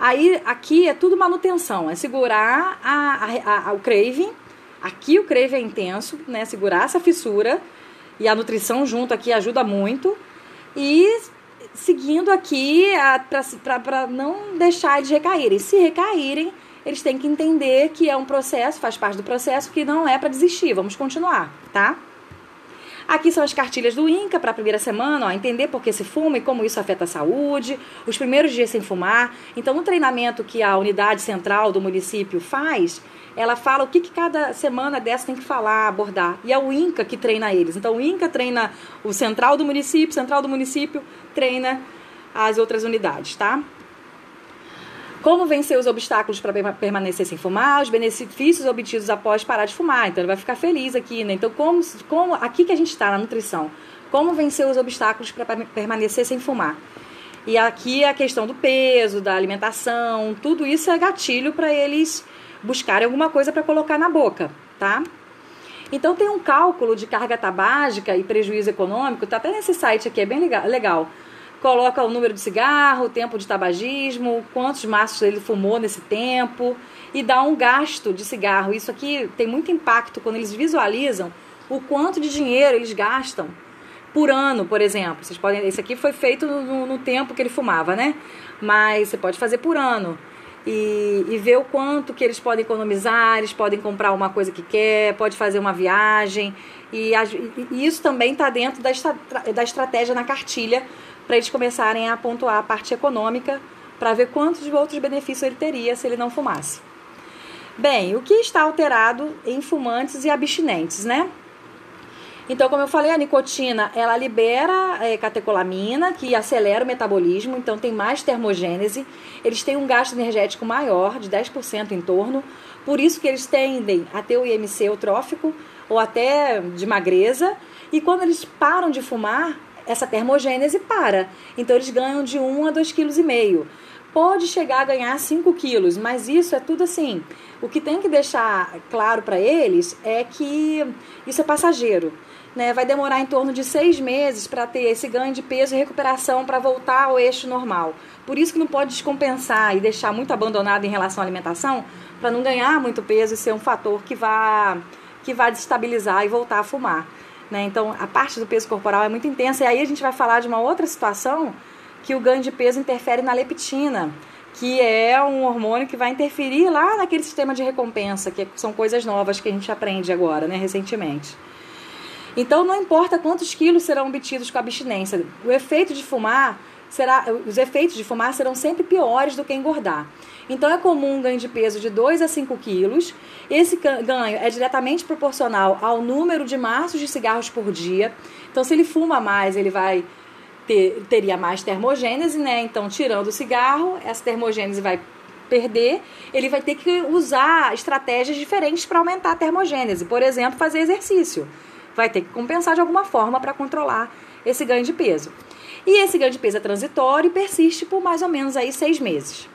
Speaker 1: aí aqui é tudo manutenção, é segurar a, a, a, o craving. Aqui o craving é intenso, né? Segurar essa fissura e a nutrição junto aqui ajuda muito. E seguindo aqui para não deixar eles recaírem. Se recaírem, eles têm que entender que é um processo, faz parte do processo, que não é para desistir. Vamos continuar, tá? Aqui são as cartilhas do INCA para a primeira semana, ó, entender por que se fuma e como isso afeta a saúde, os primeiros dias sem fumar. Então, no treinamento que a unidade central do município faz, ela fala o que, que cada semana dessa tem que falar, abordar. E é o INCA que treina eles. Então, o INCA treina o central do município, central do município treina as outras unidades, tá? Como vencer os obstáculos para permanecer sem fumar, os benefícios obtidos após parar de fumar. Então, ele vai ficar feliz aqui, né? Então, como, como aqui que a gente está na nutrição, como vencer os obstáculos para permanecer sem fumar. E aqui a questão do peso, da alimentação, tudo isso é gatilho para eles buscarem alguma coisa para colocar na boca, tá? Então tem um cálculo de carga tabágica e prejuízo econômico, tá até nesse site aqui, é bem legal. Coloca o número de cigarro, o tempo de tabagismo, quantos maços ele fumou nesse tempo e dá um gasto de cigarro. Isso aqui tem muito impacto quando eles visualizam o quanto de dinheiro eles gastam por ano, por exemplo. Vocês podem, esse aqui foi feito no, no tempo que ele fumava, né? Mas você pode fazer por ano e, e ver o quanto que eles podem economizar, eles podem comprar uma coisa que quer, pode fazer uma viagem. E, e isso também está dentro da, da estratégia na cartilha para eles começarem a pontuar a parte econômica para ver quantos outros benefícios ele teria se ele não fumasse. Bem, o que está alterado em fumantes e abstinentes, né? Então, como eu falei, a nicotina ela libera é, catecolamina, que acelera o metabolismo, então tem mais termogênese. Eles têm um gasto energético maior, de 10% em torno, por isso que eles tendem a ter o IMC eutrófico ou até de magreza. E quando eles param de fumar, essa termogênese para. Então eles ganham de 1 a 2,5 kg. Pode chegar a ganhar 5 quilos, mas isso é tudo assim. O que tem que deixar claro para eles é que isso é passageiro né, vai demorar em torno de seis meses para ter esse ganho de peso e recuperação para voltar ao eixo normal. Por isso que não pode descompensar e deixar muito abandonado em relação à alimentação, para não ganhar muito peso e ser um fator que vá, que vá destabilizar e voltar a fumar. Né? Então, a parte do peso corporal é muito intensa. E aí a gente vai falar de uma outra situação que o ganho de peso interfere na leptina, que é um hormônio que vai interferir lá naquele sistema de recompensa, que são coisas novas que a gente aprende agora, né, recentemente. Então não importa quantos quilos serão obtidos com a abstinência, o efeito de fumar será, os efeitos de fumar serão sempre piores do que engordar. Então é comum um ganho de peso de 2 a 5 quilos. Esse ganho é diretamente proporcional ao número de maços de cigarros por dia. Então, se ele fuma mais, ele vai ter, teria mais termogênese, né? Então, tirando o cigarro, essa termogênese vai perder, ele vai ter que usar estratégias diferentes para aumentar a termogênese. Por exemplo, fazer exercício. Vai ter que compensar de alguma forma para controlar esse ganho de peso. E esse ganho de peso é transitório e persiste por mais ou menos aí seis meses.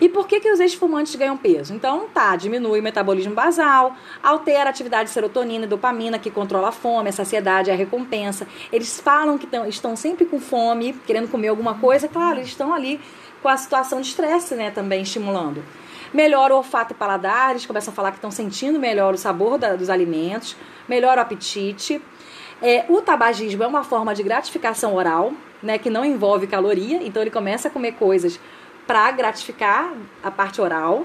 Speaker 1: E por que, que os ex-fumantes ganham peso? Então, tá, diminui o metabolismo basal, altera a atividade de serotonina e dopamina, que controla a fome, a saciedade, a recompensa. Eles falam que tão, estão sempre com fome, querendo comer alguma coisa. Claro, eles estão ali com a situação de estresse, né, também estimulando. Melhora o olfato e paladar, eles começam a falar que estão sentindo melhor o sabor da, dos alimentos, melhora o apetite. É, o tabagismo é uma forma de gratificação oral, né, que não envolve caloria, então ele começa a comer coisas para gratificar a parte oral.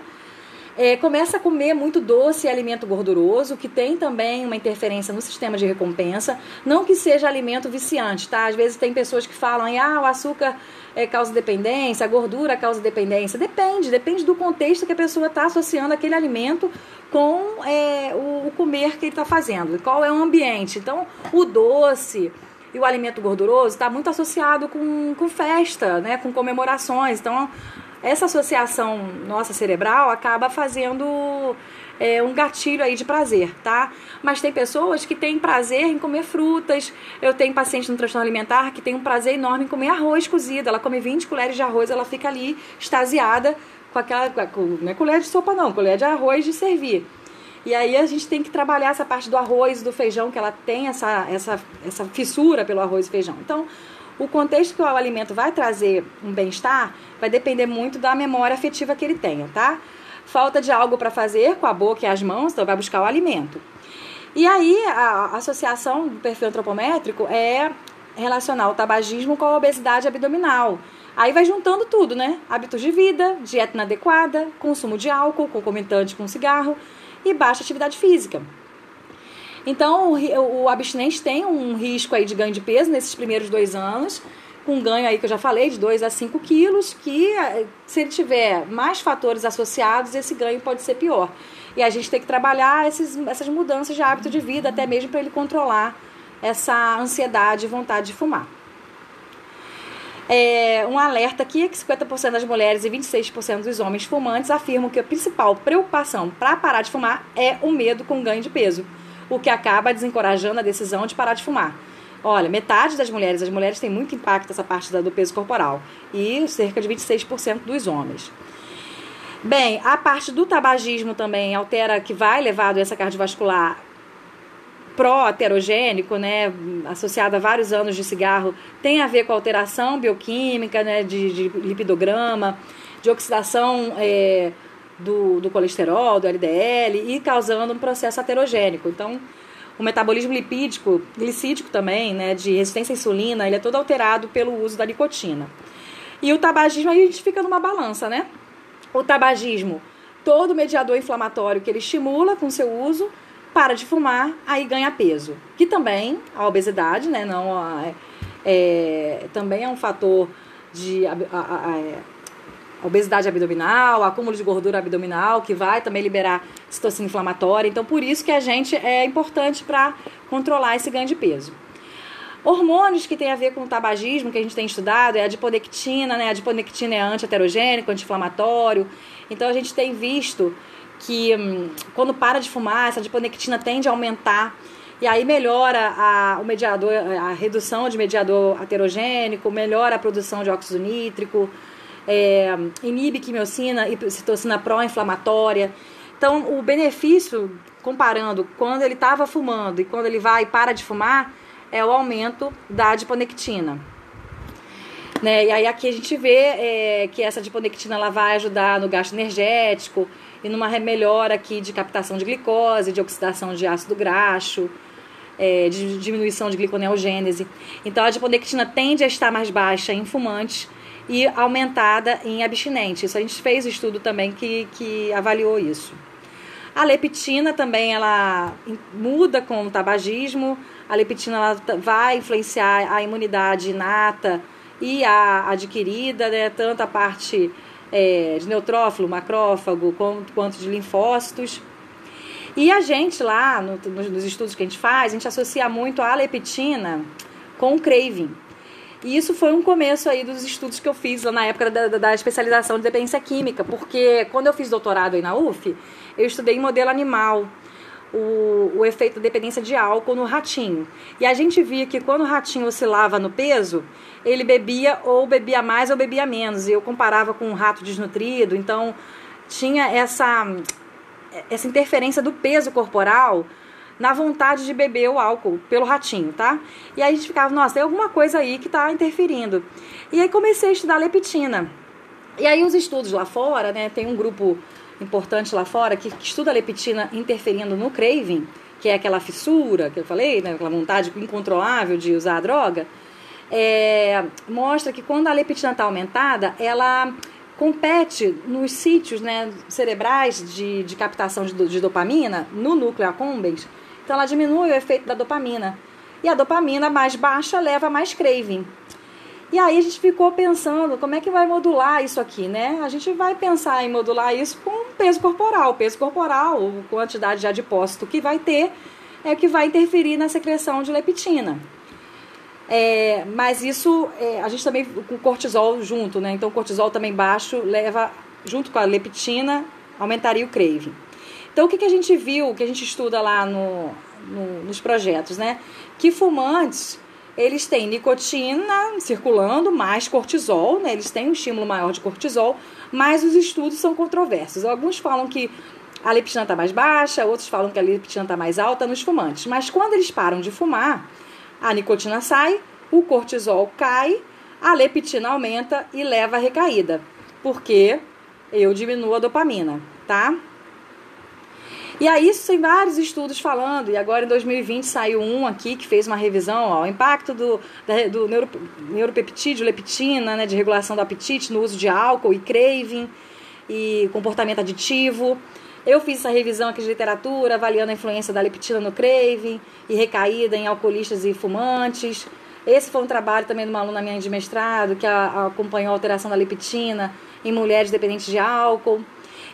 Speaker 1: É, começa a comer muito doce e alimento gorduroso, que tem também uma interferência no sistema de recompensa. Não que seja alimento viciante, tá? Às vezes tem pessoas que falam, ah, o açúcar é, causa dependência, a gordura causa dependência. Depende, depende do contexto que a pessoa está associando aquele alimento com é, o, o comer que ele está fazendo. Qual é o ambiente. Então, o doce e o alimento gorduroso está muito associado com, com festa, né, com comemorações. Então, essa associação nossa cerebral acaba fazendo é, um gatilho aí de prazer, tá? Mas tem pessoas que têm prazer em comer frutas. Eu tenho paciente no transtorno alimentar que tem um prazer enorme em comer arroz cozido. Ela come 20 colheres de arroz, ela fica ali extasiada com aquela. Com, não é colher de sopa, não, colher de arroz de servir. E aí a gente tem que trabalhar essa parte do arroz do feijão, que ela tem essa, essa, essa fissura pelo arroz e feijão. Então, o contexto que o alimento vai trazer um bem-estar vai depender muito da memória afetiva que ele tenha, tá? Falta de algo para fazer com a boca e as mãos, então vai buscar o alimento. E aí a associação do perfil antropométrico é relacionar o tabagismo com a obesidade abdominal. Aí vai juntando tudo, né? Hábitos de vida, dieta inadequada, consumo de álcool concomitante com cigarro, e baixa atividade física. Então, o, o abstinente tem um risco aí de ganho de peso nesses primeiros dois anos, com ganho aí que eu já falei, de 2 a 5 quilos, que eh, se ele tiver mais fatores associados, esse ganho pode ser pior. E a gente tem que trabalhar esses, essas mudanças de hábito de vida, até mesmo para ele controlar essa ansiedade e vontade de fumar. É, um alerta aqui é que 50% das mulheres e 26% dos homens fumantes afirmam que a principal preocupação para parar de fumar é o medo com ganho de peso, o que acaba desencorajando a decisão de parar de fumar. Olha, metade das mulheres, as mulheres têm muito impacto essa parte do peso corporal e cerca de 26% dos homens. Bem, a parte do tabagismo também altera, que vai levar a doença cardiovascular pró-aterogênico, né, associado a vários anos de cigarro, tem a ver com alteração bioquímica, né, de, de lipidograma, de oxidação é, do, do colesterol, do LDL, e causando um processo aterogênico. Então, o metabolismo lipídico, glicídico também, né, de resistência à insulina, ele é todo alterado pelo uso da nicotina. E o tabagismo, aí a gente fica numa balança, né? O tabagismo, todo mediador inflamatório que ele estimula com seu uso, para de fumar, aí ganha peso. Que também a obesidade, né? Não a, é, também é um fator de a, a, a, obesidade abdominal, acúmulo de gordura abdominal, que vai também liberar citocina inflamatória. Então, por isso que a gente é importante para controlar esse ganho de peso. Hormônios que tem a ver com o tabagismo, que a gente tem estudado, é a adiponectina, né? A adiponectina é anti-aterogênico, anti-inflamatório. Então, a gente tem visto que hum, quando para de fumar, essa adiponectina tende a aumentar e aí melhora a, o mediador, a redução de mediador aterogênico, melhora a produção de óxido nítrico, é, inibe quimiocina e citocina pró-inflamatória. Então, o benefício, comparando quando ele estava fumando e quando ele vai e para de fumar, é o aumento da adiponectina. Né? E aí aqui a gente vê é, que essa adiponectina ela vai ajudar no gasto energético, e numa melhora aqui de captação de glicose, de oxidação de ácido graxo, é, de diminuição de gliconeogênese. Então a adiponectina tende a estar mais baixa em fumantes e aumentada em abstinente. Isso a gente fez estudo também que, que avaliou isso. A leptina também ela muda com o tabagismo. A leptina ela vai influenciar a imunidade inata e a adquirida, né? Tanto a parte é, de neutrófilo, macrófago, quanto, quanto de linfócitos. E a gente lá, no, nos estudos que a gente faz, a gente associa muito a leptina com o craving. E isso foi um começo aí dos estudos que eu fiz lá na época da, da, especialização de dependência química, porque quando eu fiz doutorado aí na UF, eu estudei em modelo animal, o, o efeito da dependência de álcool no ratinho. E a gente via que quando o ratinho oscilava no peso, ele bebia ou bebia mais ou bebia menos. E eu comparava com um rato desnutrido, então tinha essa, essa interferência do peso corporal na vontade de beber o álcool pelo ratinho, tá? E aí a gente ficava, nossa, tem alguma coisa aí que está interferindo. E aí comecei a estudar leptina. E aí os estudos lá fora, né, tem um grupo importante lá fora que, estuda a leptina interferindo no craving, que é aquela fissura que eu falei, né, aquela vontade incontrolável de usar a droga, é, mostra que quando a leptina está aumentada, ela compete nos sítios né, cerebrais de, de captação de, de dopamina, no núcleo accumbens, então ela diminui o efeito da dopamina. E a dopamina mais baixa leva a mais craving. E aí a gente ficou pensando como é que vai modular isso aqui, né? A gente vai pensar em modular isso com peso corporal. Peso corporal, quantidade de adipócito que vai ter, é o que vai interferir na secreção de leptina. É, mas isso, é, a gente também, com cortisol junto, né? Então, o cortisol também baixo leva, junto com a leptina, aumentaria o craving. Então, o que, que a gente viu, que a gente estuda lá no, no, nos projetos, né? Que fumantes, eles têm nicotina circulando, mais cortisol, né? Eles têm um estímulo maior de cortisol, mas os estudos são controversos. Alguns falam que a leptina está mais baixa, outros falam que a leptina está mais alta nos fumantes. Mas quando eles param de fumar, a nicotina sai, o cortisol cai, a leptina aumenta e leva a recaída, porque eu diminuo a dopamina, tá? E aí isso tem vários estudos falando, e agora em 2020 saiu um aqui que fez uma revisão, ó, o impacto do, do neuro, neuropeptídeo, leptina, né, de regulação do apetite no uso de álcool e craving e comportamento aditivo. Eu fiz essa revisão aqui de literatura, avaliando a influência da leptina no craving e recaída em alcoolistas e fumantes. Esse foi um trabalho também de uma aluna minha de mestrado, que a, a acompanhou a alteração da leptina em mulheres dependentes de álcool.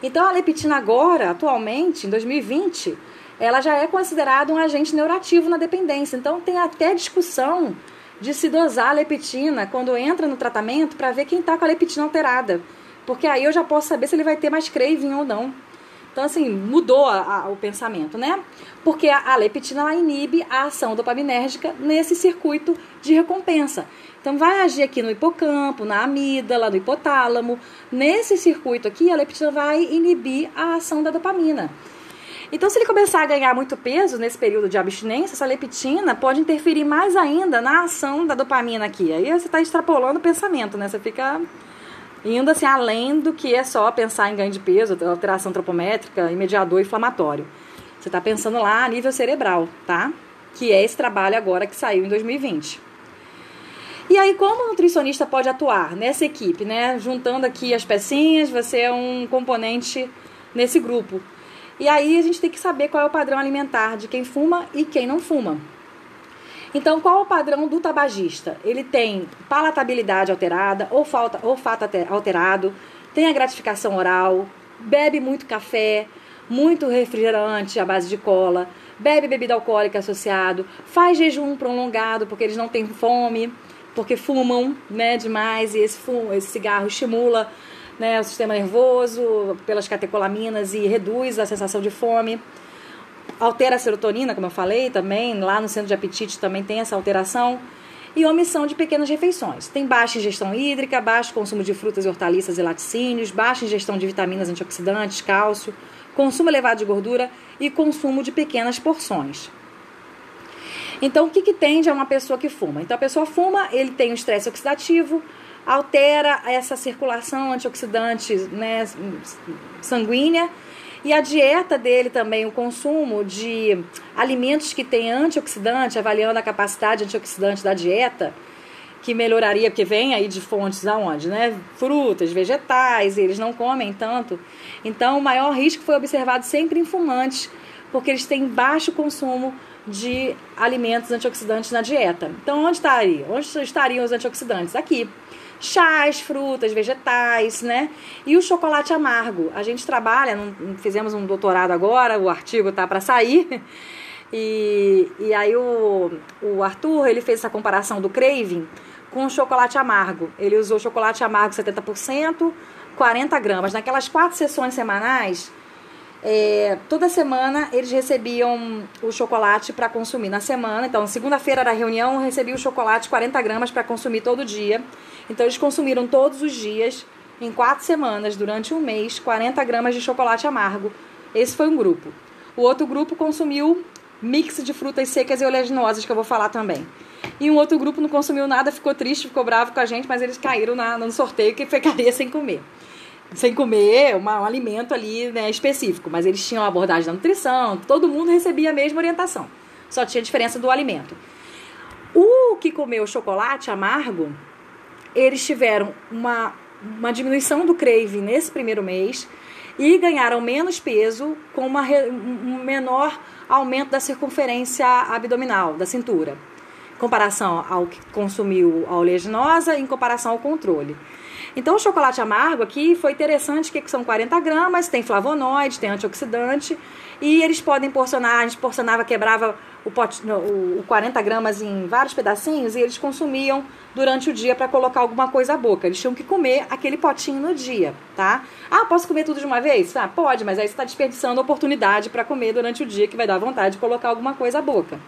Speaker 1: Então a leptina agora, atualmente, em 2020, ela já é considerada um agente neurativo na dependência. Então tem até discussão de se dosar a leptina quando entra no tratamento para ver quem está com a leptina alterada. Porque aí eu já posso saber se ele vai ter mais craving ou não. Então, assim, mudou a, a, o pensamento, né? Porque a, a leptina inibe a ação dopaminérgica nesse circuito de recompensa. Então, vai agir aqui no hipocampo, na amígdala, no hipotálamo. Nesse circuito aqui, a leptina vai inibir a ação da dopamina. Então, se ele começar a ganhar muito peso nesse período de abstinência, essa leptina pode interferir mais ainda na ação da dopamina aqui. Aí você está extrapolando o pensamento, né? Você fica indo assim além do que é só pensar em ganho de peso, alteração antropométrica e mediador inflamatório. Você está pensando lá a nível cerebral, tá? Que é esse trabalho agora que saiu em 2020. E aí, como o nutricionista pode atuar nessa equipe, né? Juntando aqui as pecinhas, você é um componente nesse grupo. E aí a gente tem que saber qual é o padrão alimentar de quem fuma e quem não fuma. Então, qual o padrão do tabagista? Ele tem palatabilidade alterada, ou falta, olfato alterado, tem a gratificação oral, bebe muito café, muito refrigerante à base de cola, bebe bebida alcoólica associado, faz jejum prolongado porque eles não têm fome, porque fumam né, demais e esse, fumo, esse cigarro estimula né, o sistema nervoso pelas catecolaminas e reduz a sensação de fome altera a serotonina, como eu falei também, lá no centro de apetite também tem essa alteração. E omissão de pequenas refeições. Tem baixa ingestão hídrica, baixo consumo de frutas e hortaliças e laticínios, baixa ingestão de vitaminas antioxidantes, cálcio, consumo elevado de gordura e consumo de pequenas porções. Então, o que, que tende a uma pessoa que fuma? Então, a pessoa fuma, ele tem o estresse oxidativo, altera essa circulação antioxidante né, sanguínea e a dieta dele também, o consumo de alimentos que têm antioxidante, avaliando a capacidade antioxidante da dieta, que melhoraria, porque vem aí de fontes aonde, né? Frutas, vegetais, eles não comem tanto. Então, o maior risco foi observado sempre em fumantes, porque eles têm baixo consumo de alimentos antioxidantes na dieta. Então, onde está aí? Onde estariam os antioxidantes? Aqui. Chás, frutas, vegetais, né? E o chocolate amargo. A gente trabalha, fizemos um doutorado agora, o artigo tá para sair. E, e aí o, o Arthur, ele fez essa comparação do craving com o chocolate amargo. Ele usou chocolate amargo 70%, 40 gramas. Naquelas quatro sessões semanais, é, toda semana eles recebiam o chocolate para consumir na semana. Então, segunda-feira era reunião, recebi o chocolate 40 gramas para consumir todo dia. Então, eles consumiram todos os dias, em quatro semanas, durante um mês, 40 gramas de chocolate amargo. Esse foi um grupo. O outro grupo consumiu mix de frutas secas e oleaginosas, que eu vou falar também. E um outro grupo não consumiu nada, ficou triste, ficou bravo com a gente, mas eles caíram na, no sorteio que ficaria sem comer. Sem comer uma, um alimento ali né, específico. Mas eles tinham a abordagem da nutrição, todo mundo recebia a mesma orientação. Só tinha diferença do alimento. O que comeu chocolate amargo, eles tiveram uma, uma diminuição do crave nesse primeiro mês e ganharam menos peso com uma, um menor aumento da circunferência abdominal, da cintura, em comparação ao que consumiu a oleaginosa em comparação ao controle. Então, o chocolate amargo aqui foi interessante, que são 40 gramas, tem flavonoide, tem antioxidante, e eles podem porcionar, a gente porcionava, quebrava o, pote, o 40 gramas em vários pedacinhos, e eles consumiam durante o dia para colocar alguma coisa à boca. Eles tinham que comer aquele potinho no dia, tá? Ah, posso comer tudo de uma vez? Ah, pode, mas aí você está desperdiçando a oportunidade para comer durante o dia que vai dar vontade de colocar alguma coisa à boca.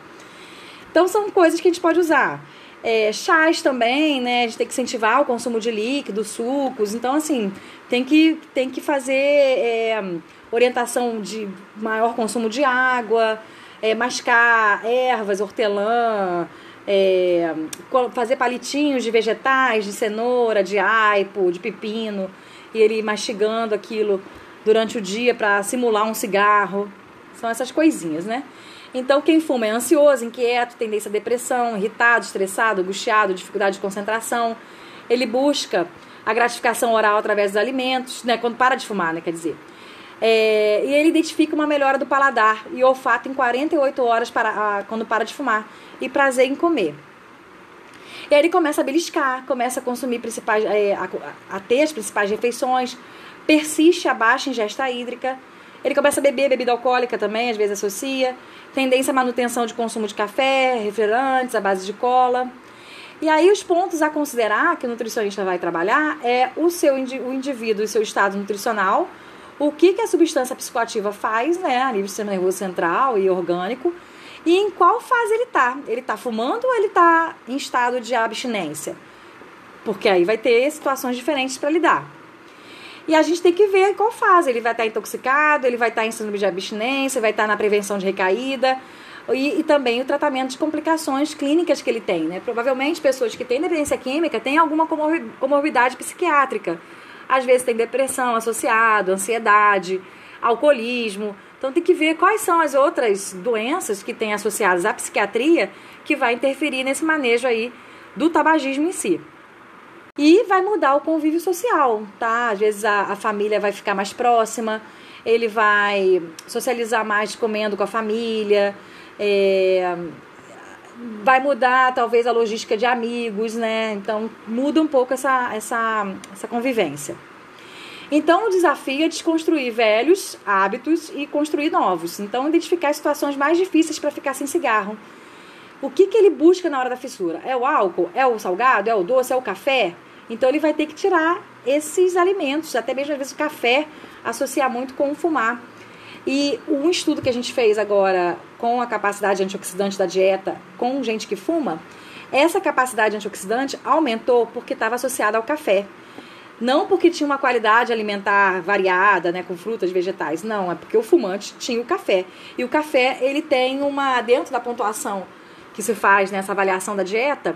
Speaker 1: Então são coisas que a gente pode usar. É, chás também, né? A gente tem que incentivar o consumo de líquidos, sucos. Então, assim, tem que, tem que fazer é, orientação de maior consumo de água, é, mascar ervas, hortelã, é, fazer palitinhos de vegetais, de cenoura, de aipo, de pepino, e ele mastigando aquilo durante o dia para simular um cigarro. São essas coisinhas, né? Então, quem fuma é ansioso, inquieto, tendência à depressão, irritado, estressado, angustiado, dificuldade de concentração. Ele busca a gratificação oral através dos alimentos, né? Quando para de fumar, né? Quer dizer. É, e ele identifica uma melhora do paladar e olfato em 48 horas para, quando para de fumar e prazer em comer. E aí ele começa a beliscar, começa a consumir principais, é, a, a, ter as principais refeições, persiste a baixa ingesta hídrica, ele começa a beber bebida alcoólica também, às vezes associa, tendência à manutenção de consumo de café, refrigerantes, à base de cola. E aí os pontos a considerar que o nutricionista vai trabalhar é o seu o indivíduo e seu estado nutricional, o que, que a substância psicoativa faz, né, a nível do sistema nervoso central e orgânico, e em qual fase ele está. Ele está fumando ou ele está em estado de abstinência? Porque aí vai ter situações diferentes para lidar. E a gente tem que ver qual fase. Ele vai estar tá intoxicado, ele vai estar tá em síndrome de abstinência, vai estar tá na prevenção de recaída. E, e, também o tratamento de complicações clínicas que ele tem. Né? Provavelmente pessoas que têm dependência química têm alguma comorbidade psiquiátrica. Às vezes tem depressão associada, ansiedade, alcoolismo. Então tem que ver quais são as outras doenças que têm associadas à psiquiatria que vai interferir nesse manejo aí do tabagismo em si. E vai mudar o convívio social, tá? Às vezes a, a família vai ficar mais próxima, ele vai socializar mais comendo com a família, é, vai mudar talvez a logística de amigos, né? Então muda um pouco essa, essa, essa convivência. Então o desafio é desconstruir velhos hábitos e construir novos. Então identificar situações mais difíceis para ficar sem cigarro. O que, que ele busca na hora da fissura? É o álcool? É o salgado? É o doce? É o café? Então ele vai ter que tirar esses alimentos, até mesmo às vezes o café associar muito com fumar. E um estudo que a gente fez agora com a capacidade antioxidante da dieta com gente que fuma, essa capacidade antioxidante aumentou porque estava associada ao café. Não porque tinha uma qualidade alimentar variada, né, com frutas, vegetais. Não, é porque o fumante tinha o café. E o café, ele tem uma, dentro da pontuação que se faz nessa avaliação da dieta,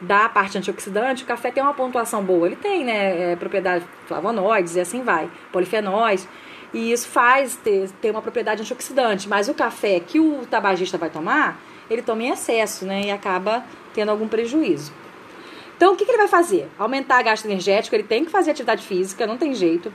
Speaker 1: da parte antioxidante, o café tem uma pontuação boa. Ele tem, né, é, propriedade flavonoides e assim vai, polifenóis. E isso faz ter, ter uma propriedade antioxidante. Mas o café que o tabagista vai tomar, ele toma em excesso, né? E acaba tendo algum prejuízo. Então, o que, que ele vai fazer? Aumentar a gasto energético, ele tem que fazer atividade física, não tem jeito.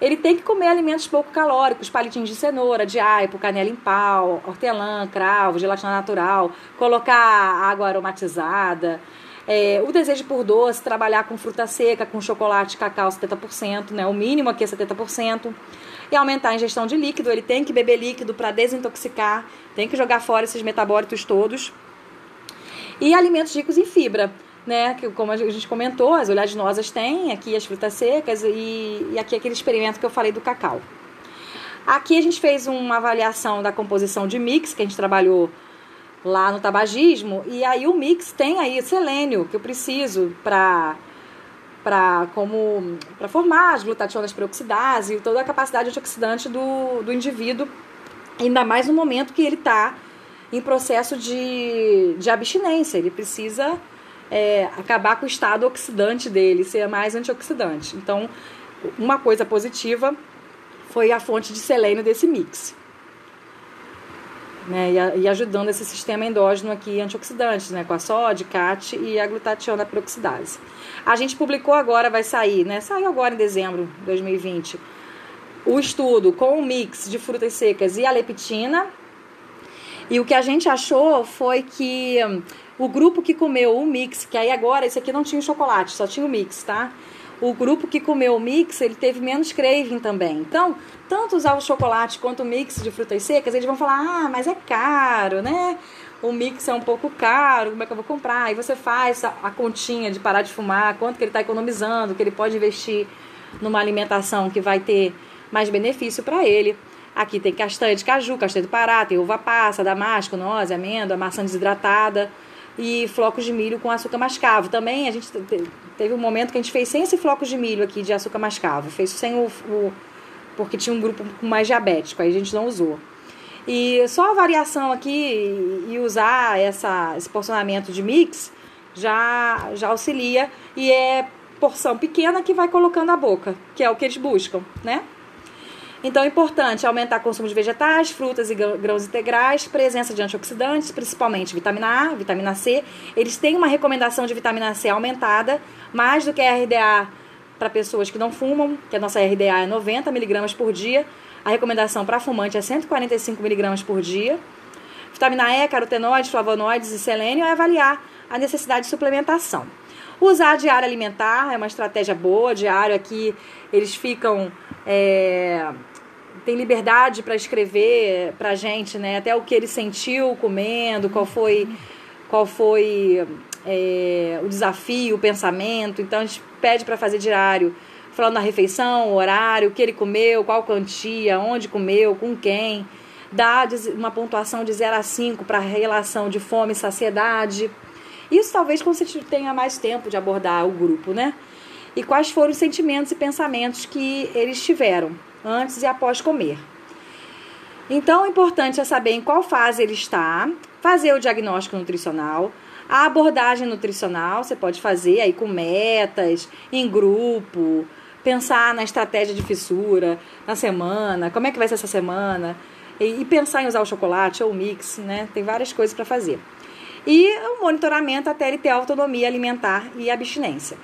Speaker 1: Ele tem que comer alimentos pouco calóricos, palitinhos de cenoura, de aipo, canela em pau, hortelã, cravo, gelatina natural, colocar água aromatizada. É, o desejo por doce, trabalhar com fruta seca, com chocolate, cacau 70%, né? O mínimo aqui é 70%. E aumentar a ingestão de líquido, ele tem que beber líquido para desintoxicar, tem que jogar fora esses metabólitos todos. E alimentos ricos em fibra né? Que, como a gente comentou, as oleaginosas têm, aqui as frutas secas e, e aqui aquele experimento que eu falei do cacau. Aqui a gente fez uma avaliação da composição de mix, que a gente trabalhou lá no tabagismo, e aí o mix tem aí selênio, que eu preciso para para como para formar as glutationas peroxidase e toda a capacidade antioxidante do, do indivíduo, ainda mais no momento que ele está em processo de, de abstinência, ele precisa é, acabar com o estado oxidante dele, ser mais antioxidante. Então, uma coisa positiva foi a fonte de selênio desse mix. Né, e, ajudando esse sistema endógeno aqui antioxidante, né, com a sódio, CAT e a glutationa peroxidase. A gente publicou agora, vai sair, né, saiu agora em dezembro de 2020, o estudo com o mix de frutas secas e a leptina. E o que a gente achou foi que o grupo que comeu o mix, que aí agora esse aqui não tinha o chocolate, só tinha o mix, tá? O grupo que comeu o mix, ele teve menos craving também. Então, tanto usar o chocolate quanto o mix de frutas secas, eles vão falar: "Ah, mas é caro, né? O mix é um pouco caro, como é que eu vou comprar?" Aí você faz a, a continha de parar de fumar, quanto que ele está economizando, que ele pode investir numa alimentação que vai ter mais benefício para ele. Aqui tem castanha de caju, castanha de pará, tem uva passa, damasco, noz, amêndoa, maçã desidratada e flocos de milho com açúcar mascavo. Também a gente teve um momento que a gente fez sem esse flocos de milho aqui de açúcar mascavo, fez sem o, o porque tinha um grupo mais diabético, aí a gente não usou. E só a variação aqui e usar essa, esse porcionamento de mix já, já auxilia e é porção pequena que vai colocando a boca, que é o que eles buscam, né? Então é importante aumentar o consumo de vegetais, frutas e grãos integrais, presença de antioxidantes, principalmente vitamina A, vitamina C. Eles têm uma recomendação de vitamina C aumentada, mais do que a RDA para pessoas que não fumam, que a nossa RDA é 90 miligramas por dia. A recomendação para fumante é 145 miligramas por dia. Vitamina E, carotenoides, flavonoides e selênio é avaliar a necessidade de suplementação. Usar diário alimentar é uma estratégia boa. Diário aqui eles ficam é, tem liberdade para escrever para gente, né? Até o que ele sentiu comendo, qual foi, qual foi é, o desafio, o pensamento. Então a gente pede para fazer diário, falando da refeição, o horário, o que ele comeu, qual quantia, onde comeu, com quem. Dá uma pontuação de 0 a 5 para a relação de fome e saciedade. Isso talvez quando você tenha mais tempo de abordar o grupo, né? e quais foram os sentimentos e pensamentos que eles tiveram antes e após comer. Então, o importante é saber em qual fase ele está, fazer o diagnóstico nutricional, a abordagem nutricional você pode fazer aí com metas, em grupo, pensar na estratégia de fissura, na semana, como é que vai ser essa semana, e, e pensar em usar o chocolate ou o mix, né? Tem várias coisas para fazer. E o monitoramento até ele ter autonomia alimentar e abstinência.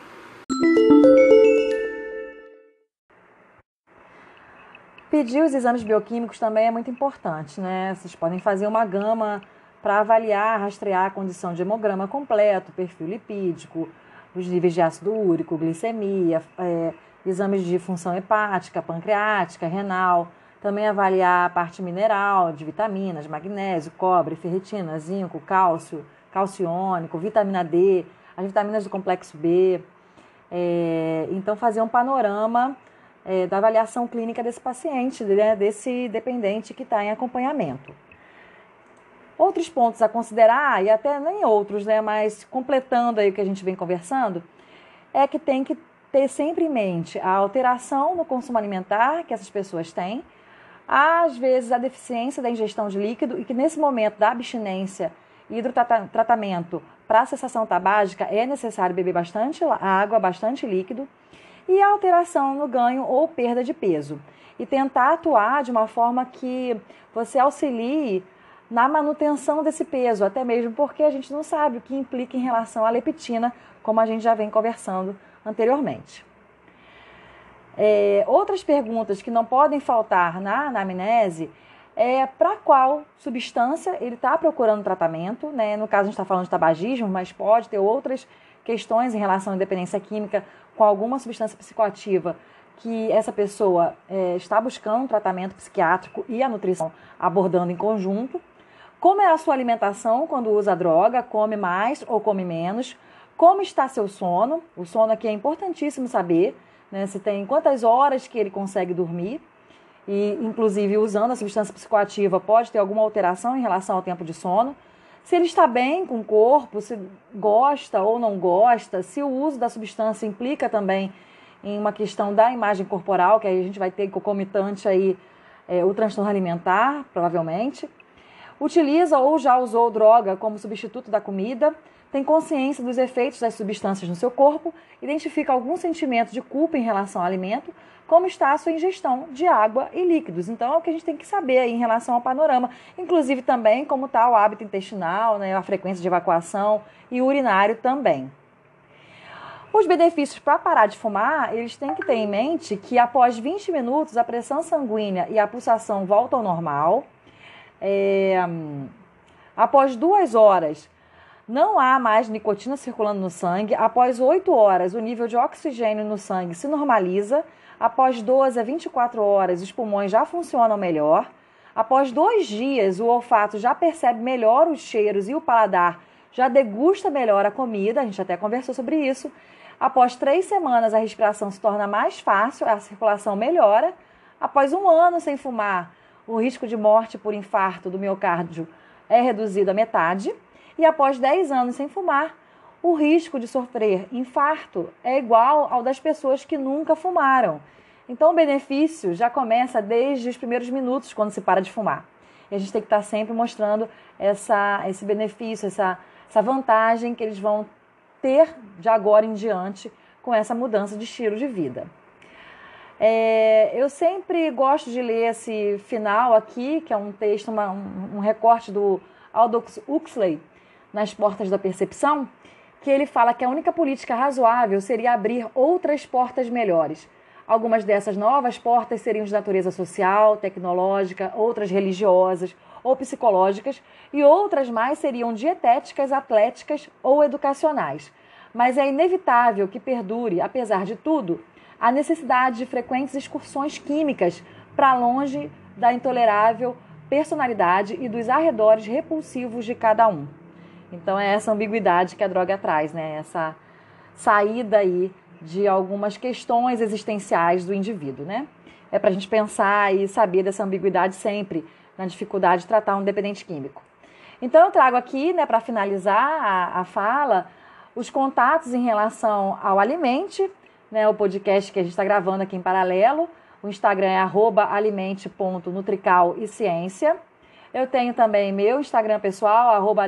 Speaker 1: Pedir os exames bioquímicos também é muito importante, né? Vocês podem fazer uma gama para avaliar, rastrear a condição de hemograma completo, perfil lipídico, os níveis de ácido úrico, glicemia, é, exames de função hepática, pancreática, renal, também avaliar a parte mineral de vitaminas, magnésio, cobre, ferritina, zinco, cálcio, calciônico, vitamina D, as vitaminas do complexo B. É, então, fazer um panorama é, da avaliação clínica desse paciente, né, desse dependente que está em acompanhamento. Outros pontos a considerar, e até nem outros, né, mas completando aí o que a gente vem conversando, é que tem que ter sempre em mente a alteração no consumo alimentar que essas pessoas têm, às vezes a deficiência da ingestão de líquido e que nesse momento da abstinência e hidrotratamento para a cessação tabágica é necessário beber bastante água, bastante líquido e a alteração no ganho ou perda de peso. E tentar atuar de uma forma que você auxilie na manutenção desse peso, até mesmo porque a gente não sabe o que implica em relação à leptina, como a gente já vem conversando anteriormente. É, outras perguntas que não podem faltar na anamnese é para qual substância ele está procurando tratamento, né? No caso, a gente está falando de tabagismo, mas pode ter outras questões em relação à independência química com alguma substância psicoativa que essa pessoa é, está buscando um tratamento psiquiátrico e a nutrição abordando em conjunto. Como é a sua alimentação quando usa droga? Come mais ou come menos? Como está seu sono? O sono aqui é importantíssimo saber, né? Se tem quantas horas que ele consegue dormir. E, inclusive, usando a substância psicoativa, pode ter alguma alteração em relação ao tempo de sono. Se ele está bem com o corpo, se gosta ou não gosta, se o uso da substância implica também em uma questão da imagem corporal, que aí a gente vai ter concomitante aí é, o transtorno alimentar, provavelmente utiliza ou já usou droga como substituto da comida, tem consciência dos efeitos das substâncias no seu corpo, identifica algum sentimento de culpa em relação ao alimento, como está a sua ingestão de água e líquidos. Então, é o que a gente tem que saber em relação ao panorama, inclusive também como está o hábito intestinal, né, a frequência de evacuação e urinário também. Os benefícios para parar de fumar, eles têm que ter em mente que após 20 minutos a pressão sanguínea e a pulsação voltam ao normal, é, após duas horas, não há mais nicotina circulando no sangue. Após 8 horas, o nível de oxigênio no sangue se normaliza. Após 12 a 24 horas, os pulmões já funcionam melhor. Após dois dias, o olfato já percebe melhor os cheiros e o paladar já degusta melhor a comida. A gente até conversou sobre isso. Após três semanas, a respiração se torna mais fácil, a circulação melhora. Após um ano sem fumar, o risco de morte por infarto do miocárdio é reduzido à metade. E após 10 anos sem fumar, o risco de sofrer infarto é igual ao das pessoas que nunca fumaram. Então, o benefício já começa desde os primeiros minutos quando se para de fumar. E a gente tem que estar sempre mostrando essa, esse benefício, essa, essa vantagem que eles vão ter de agora em diante com essa mudança de estilo de vida. É, eu sempre gosto de ler esse final aqui, que é um texto, uma, um, um recorte do Aldous Huxley, Nas Portas da Percepção, que ele fala que a única política razoável seria abrir outras portas melhores. Algumas dessas novas portas seriam de natureza social, tecnológica, outras religiosas ou psicológicas, e outras mais seriam dietéticas, atléticas ou educacionais. Mas é inevitável que perdure, apesar de tudo, a necessidade de frequentes excursões químicas para longe da intolerável personalidade e dos arredores repulsivos de cada um. Então é essa ambiguidade que a droga traz, né? Essa saída aí de algumas questões existenciais do indivíduo, né? É para a gente pensar e saber dessa ambiguidade sempre na dificuldade de tratar um dependente químico. Então eu trago aqui, né, para finalizar a, a fala, os contatos em relação ao alimente, né, o podcast que a gente está gravando aqui em paralelo. O Instagram é alimente.nutrical. Eu tenho também meu Instagram pessoal, arroba.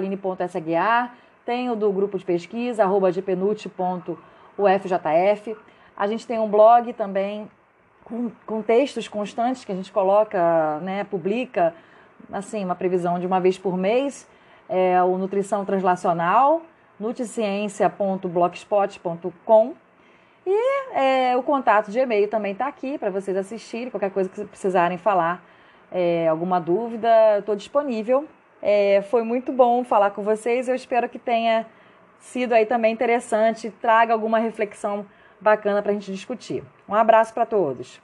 Speaker 1: Tenho do grupo de pesquisa, arroba gpenut.ufjf. A gente tem um blog também com, com textos constantes que a gente coloca, né, publica, assim, uma previsão de uma vez por mês. É o Nutrição Translacional, nutriciencia.blogspot.com e é, o contato de e-mail também está aqui para vocês assistirem. Qualquer coisa que precisarem falar, é, alguma dúvida, estou disponível. É, foi muito bom falar com vocês. Eu espero que tenha sido aí também interessante, traga alguma reflexão bacana para a gente discutir. Um abraço para todos.